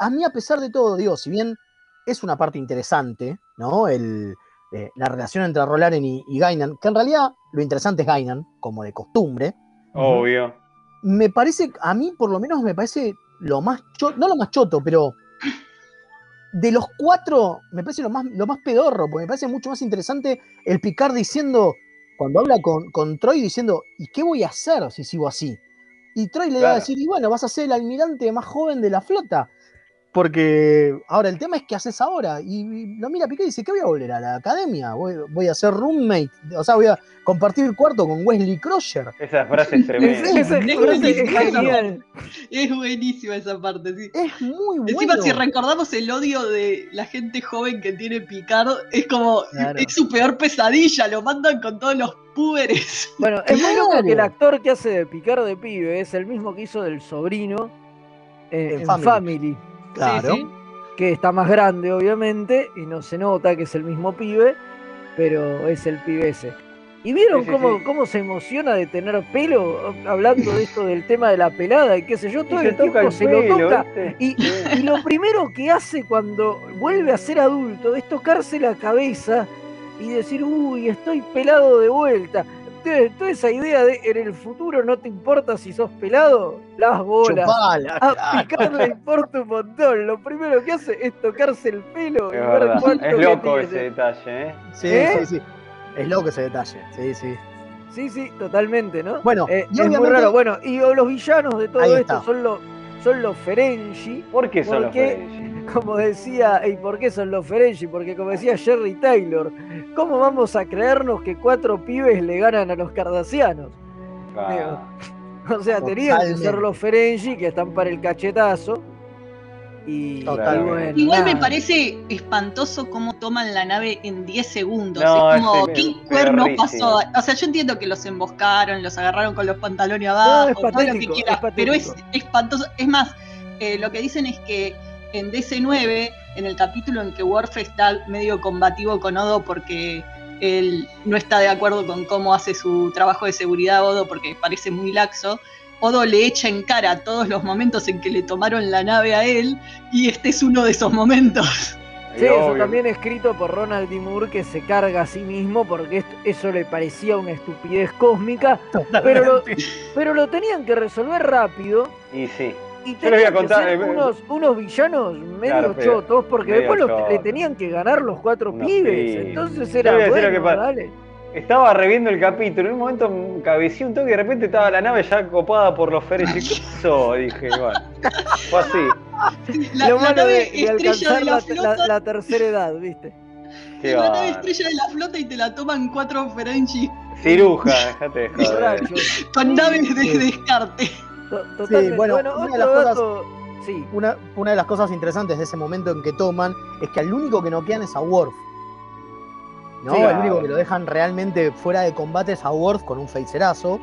a mí a pesar de todo, digo, si bien es una parte interesante, ¿no? El, eh, la relación entre Rolaren y, y Gainan, que en realidad lo interesante es Gainan, como de costumbre, Obvio. me parece, a mí por lo menos me parece lo más choto, no lo más choto, pero de los cuatro, me parece lo más, lo más pedorro, porque me parece mucho más interesante el Picard diciendo, cuando habla con, con Troy diciendo, ¿y qué voy a hacer si sigo así? Y Troy le va a decir, y bueno, vas a ser el almirante más joven de la flota. Porque ahora el tema es qué haces ahora. Y, y lo mira Picard y dice, ¿qué voy a volver a la academia? Voy, voy a ser roommate, o sea, voy a compartir cuarto con Wesley Crusher. Esa frase es tremenda. Es es buenísima. genial. Es buenísima esa parte, sí. Es muy Encima, bueno. si recordamos el odio de la gente joven que tiene Picard, es como, Claro. es su peor pesadilla, lo mandan con todos los púberes. Bueno, es muy loco que el actor que hace de Picard de pibe es el mismo que hizo del sobrino eh, En en, Family. Family. Claro. Sí, sí. que está más grande, obviamente, y no se nota que es el mismo pibe, pero es el pibe ese. ¿Y vieron Sí, cómo, sí. cómo se emociona de tener pelo? Hablando de esto del tema de la pelada y qué sé yo, todo el tiempo el se pelo, lo toca. y lo primero que hace cuando vuelve a ser adulto es tocarse la cabeza y decir, uy, estoy pelado de vuelta. Entonces, Toda esa idea de en el futuro no te importa si sos pelado, las bolas. Chupala, A claro. Picard le importa un montón. Lo primero que hace es tocarse el pelo y Es ver verdad. cuánto Es loco tiene. ese detalle, ¿eh? Sí, ¿Eh? sí, sí. Es loco ese detalle. Sí, sí. Sí, sí, totalmente, ¿no? Bueno, Eh, y es muy raro. Bueno, y los villanos de todo esto está. son los son los Ferengi. ¿Por qué son los Ferengi? como decía, ¿y por qué son los Ferengi? Porque como decía Jerry Taylor, ¿cómo vamos a creernos que cuatro pibes le ganan a los cardasianos? Ah, O sea, tenían que ser los Ferengi que están para el cachetazo. Y, bueno, Igual me parece espantoso cómo toman la nave en 10 segundos. No, es como, es ¿qué cuerno pasó? O sea, yo entiendo que los emboscaron, los agarraron con los pantalones abajo, es todo lo que quieras, pero es espantoso. Es más, eh, lo que dicen es que en DC9, en el capítulo en que Worf está medio combativo con Odo porque él no está de acuerdo con cómo hace su trabajo de seguridad Odo porque parece muy laxo, Odo le echa en cara todos los momentos en que le tomaron la nave a él y este es uno de esos momentos. Sí, eso obvio. también escrito por Ronald D. Moore que se carga a sí mismo porque esto- eso le parecía una estupidez cósmica, pero lo, pero lo tenían que resolver rápido Y sí. Y Yo les voy a tenían que contar, ser eh, unos, unos villanos medio Claro, chotos porque medio después le tenían que ganar los cuatro pibes, entonces era a que bueno, pasa. dale. Estaba reviendo el capítulo, en un momento cabeceé un toque y de repente estaba la nave ya copada por los. ¿Qué pasó? Dije, bueno. Fue así. La, lo la malo nave de, de estrella alcanzar de la, la la- flota, la tercera edad, ¿viste? Qué la nave estrella de la flota y te la toman cuatro Ferengi Ciruja, déjate de joder. Con naves de descarte. To- Totalmente. bueno, bueno, una de las cosas- dato. Sí, Una, una de las cosas interesantes de ese momento en que toman es que al único que noquean es a Worf. ¿no? Sí, el claro. único que lo dejan realmente fuera de combate es a Worf con un facerazo.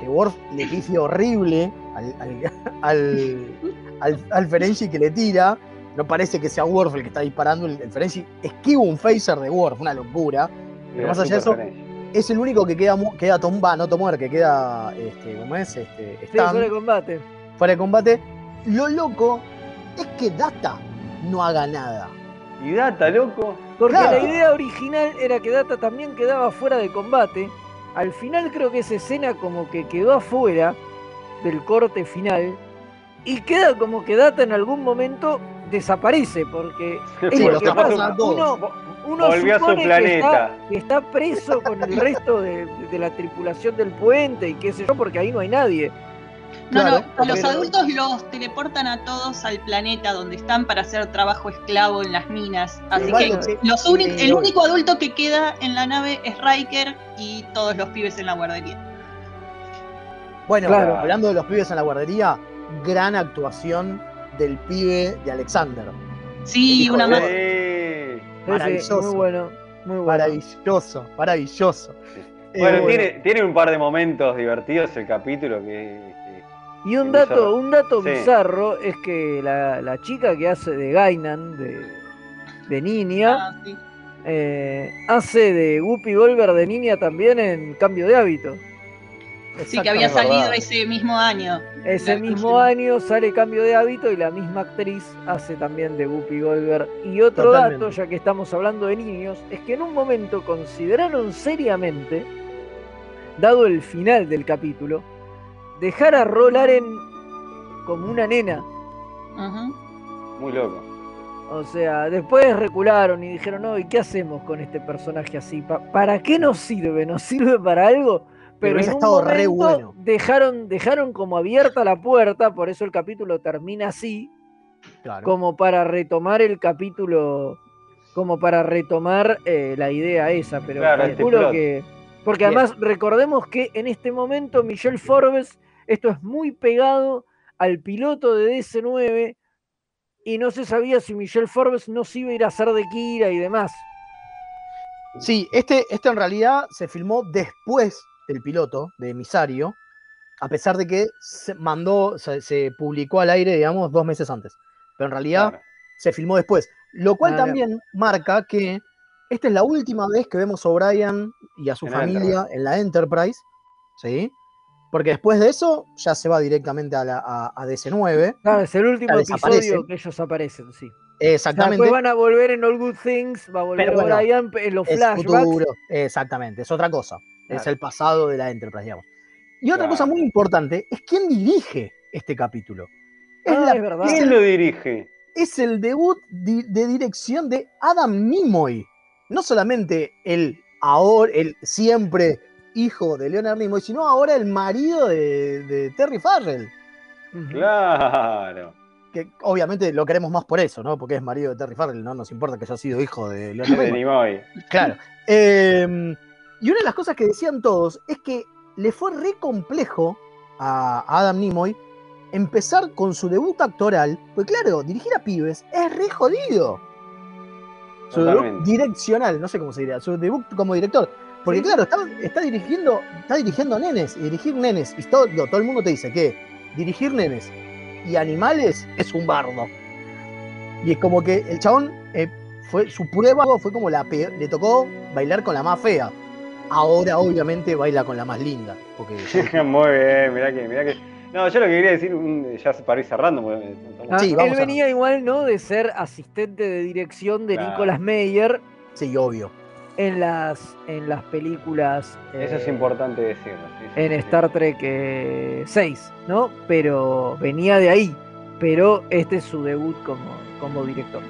Que Worf le pifia horrible al, al, al, al- al Ferengi que le tira. No parece que sea Worf el que está disparando. El, el Ferengi esquiva un phaser de Worf, una locura. Pero más allá de eso, Ferengi. Es el único que queda, queda tomba, no tomar, que queda, este, ¿cómo es? Este, sí, fuera de combate. fuera de combate. Lo loco es que Data no haga nada. Y data, loco. Porque Claro. la idea original era que Data también quedaba fuera de combate. Al final creo que esa escena como que quedó afuera del corte final. Y queda como que Data en algún momento desaparece. Porque es Sí, lo los que pasa. Uno, uno Volvió a su supone que planeta. está, que está preso con el resto de, de la tripulación del puente y qué sé yo, porque ahí no hay nadie. No, Claro, no, los pero- adultos los teleportan a todos al planeta donde están para hacer trabajo esclavo en las minas. Así Igual que los el único adulto que queda en la nave es Riker y todos los pibes en la guardería. Bueno, Claro. hablando de los pibes en la guardería, gran actuación del pibe de Alexander. Sí, una de- más. Maravilloso. muy bueno, muy bueno. Maravilloso, maravilloso. Bueno, Eh, tiene, tiene un par de momentos divertidos el capítulo que. Y un que dato, bizarro. un dato Sí. bizarro es que la, la chica que hace de Gainan, de, de niña, Ah, sí. eh, hace de Guppy Volver de niña también en Cambio de Hábito. Sí, que había salido ese mismo año. Ese La mismo año sale Cambio de Hábito y la misma actriz hace también de Guppy Goldberg. Y otro Totalmente. dato, ya que estamos hablando de niños, es que en un momento consideraron seriamente, dado el final del capítulo, dejar a Rolaren como una nena. Ujú. Muy loco. O sea, después recularon y dijeron, no, ¿y qué hacemos con este personaje así? Pa- ¿Para qué nos sirve? ¿Nos sirve para algo? Pero en un estado re momento bueno. dejaron, dejaron como abierta la puerta, por eso el capítulo termina así, claro. como para retomar el capítulo, como para retomar eh, la idea esa, pero Claro, antiplot. que... Porque Bien. además recordemos que en este momento Michelle Forbes, esto es muy pegado al piloto de DC9 y no se sabía si Michelle Forbes no se iba a ir a hacer de Kira y demás. Sí, este, este en realidad se filmó después del piloto de Emisario, a pesar de que se mandó, se, se publicó al aire, digamos, dos meses antes. Pero en realidad Claro. se filmó después. Lo cual Ah, también marca que esta es la última vez que vemos a O'Brien y a su En la familia en la Enterprise. ¿Sí? Porque después de eso ya se va directamente a, la, a, a DC9. Claro, es el último episodio que ellos aparecen, sí. O sea, Exactamente. después van a volver en All Good Things, va a volver Pero bueno, Brian en los es flashbacks. futuro. Exactamente, es otra cosa. Es el pasado de la Enterprise, digamos. Y otra Claro. cosa muy importante es quién dirige este capítulo. Es, Ah, la- es verdad. es ¿Quién el, lo dirige? es el debut di- de dirección de Adam Nimoy. No solamente el ahora, el siempre hijo de Leonard Nimoy, sino ahora el marido de, de Terry Farrell. Claro. Que obviamente lo queremos más por eso, ¿no? Porque es marido de Terry Farrell, no nos importa que haya sido hijo de Leonard. Nimoy. Claro. Eh, y una de las cosas que decían todos es que le fue re complejo a Adam Nimoy empezar con su debut actoral, porque claro, dirigir a pibes es re jodido. Su debut direccional, no sé cómo se diría, su debut como director. Porque Sí. claro, está, está dirigiendo, está dirigiendo nenes, y dirigir nenes, y todo, todo el mundo te dice que dirigir nenes y animales es un bardo. Y es como que el chabón eh, fue su prueba fue como la peor, le tocó bailar con la más fea. Ahora obviamente baila con la más linda, porque Muy bien, mirá que, mirá que. No, yo lo que quería decir, ya para ir cerrando, porque estamos- Ah, Sí, él a- venía igual, ¿no? De ser asistente de dirección de Claro. Nicolas Meyer sí, obvio. en las, en las películas. Eso es eh, importante decirlo. sí, sí, En sí. Star Trek eh, 6, ¿no? Pero venía de ahí. Pero este es su debut como, como director.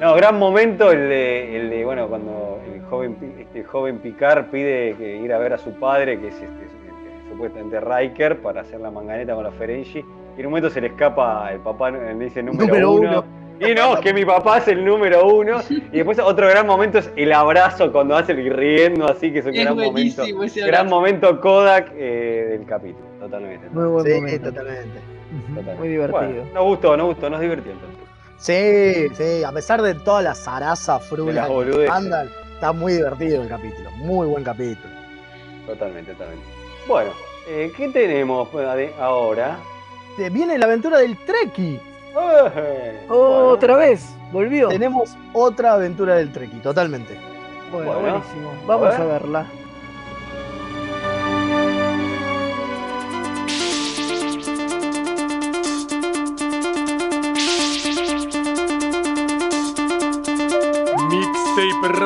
No, gran momento el de, el de bueno, cuando el joven, Pi- este joven Picard pide que ir a ver a su padre, que es este, este, supuestamente Riker, para hacer la manganeta con la Ferengi. Y en un momento se le escapa, el papá le dice número, Número uno. uno. Y no, que mi papá es el número uno. Y después otro gran momento es el abrazo cuando hace el riendo, así que es un Es gran momento. Gran momento Kodak eh, del capítulo, totalmente. Muy buen Sí, momento. totalmente. Muy divertido. Bueno, nos gustó, nos gustó, nos divirtió entonces. Sí, sí, a pesar de toda la zaraza frula andan, está muy divertido el capítulo. Muy buen capítulo. Totalmente, totalmente. Bueno, eh, ¿qué tenemos ahora? Viene la aventura del Treki. Eh, Oh, Otra vez, volvió. Tenemos otra aventura del Treki, totalmente. Bueno, Bueno, buenísimo. Vamos a a, ver. verla.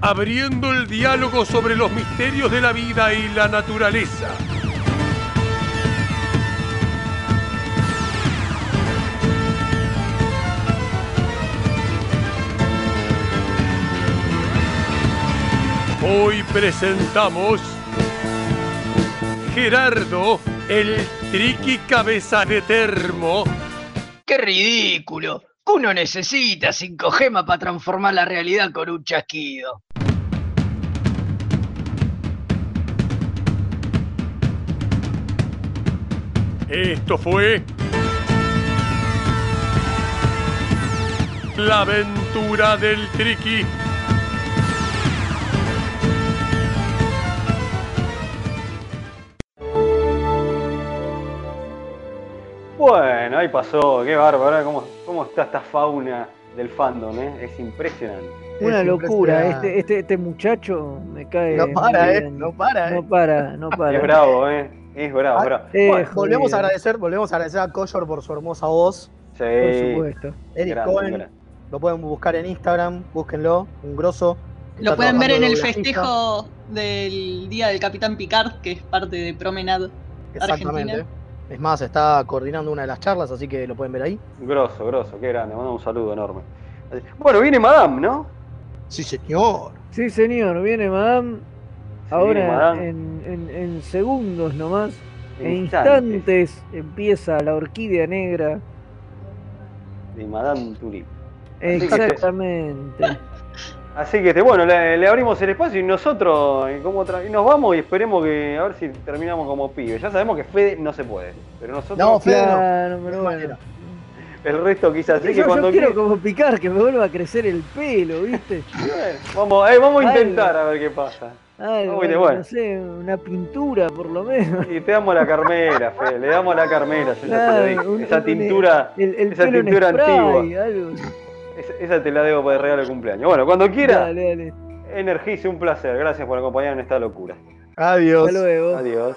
abriendo el diálogo sobre los misterios de la vida y la naturaleza. Hoy presentamos Gerardo, el triqui cabeza. ¡Qué ridículo! Uno necesita cinco gemas para transformar la realidad con un chasquido. Esto fue La aventura del triqui. Bueno, ahí pasó, qué bárbaro. ¿Cómo, cómo está esta fauna del fandom, eh? Es impresionante. Una Es locura, impresionante. este, este, este muchacho me cae. No para, eh, no para, eh. No para, no para. Es bravo, ¿eh? Es bravo, Ah, bravo. eh, Bueno, Volvemos a jodido. agradecer, volvemos a agradecer a Collor por su hermosa voz. sí, Por supuesto. Eric grande, Cohen, grande. lo pueden buscar en Instagram, búsquenlo, un grosso. Lo pueden ver en el festejo del Día del Capitán Picard, que es parte de Promenade Exactamente. Argentina. Es más, está coordinando una de las charlas, así que lo pueden ver ahí. Grosso, grosso, qué grande. Manda un saludo enorme. Bueno, viene Madame, ¿no? Sí, señor. Sí, señor, viene Madame. Ahora. En, en- en segundos nomás, En en instantes. instantes, empieza la orquídea negra. De Madame Tulip. Exactamente. Así que, este, bueno, le, le abrimos el espacio y nosotros eh, como y nos vamos y esperemos que a ver si terminamos como pibes. Ya sabemos que Fede no se puede, pero nosotros No, Fede no. Claro, De pero bueno. el resto quizás. Así yo, que yo cuando quiero quiera- como picar, que me vuelva a crecer el pelo, ¿viste? Bueno, vamos, eh, vamos a intentar a ver qué pasa. Algo, Uy, de algo, bueno. no sé, una pintura por lo menos. Y te damos la carmera, Fede, le damos la carmera, yo ya te lo Claro, dije. un- Esa tintura, el, el esa pelo en tintura spray, antigua. algo. esa, esa te la debo para el regalo de cumpleaños. Bueno, cuando quiera, Dale, dale. Energice, un placer. Gracias por acompañarme en esta locura. Adiós. Hasta luego. Adiós.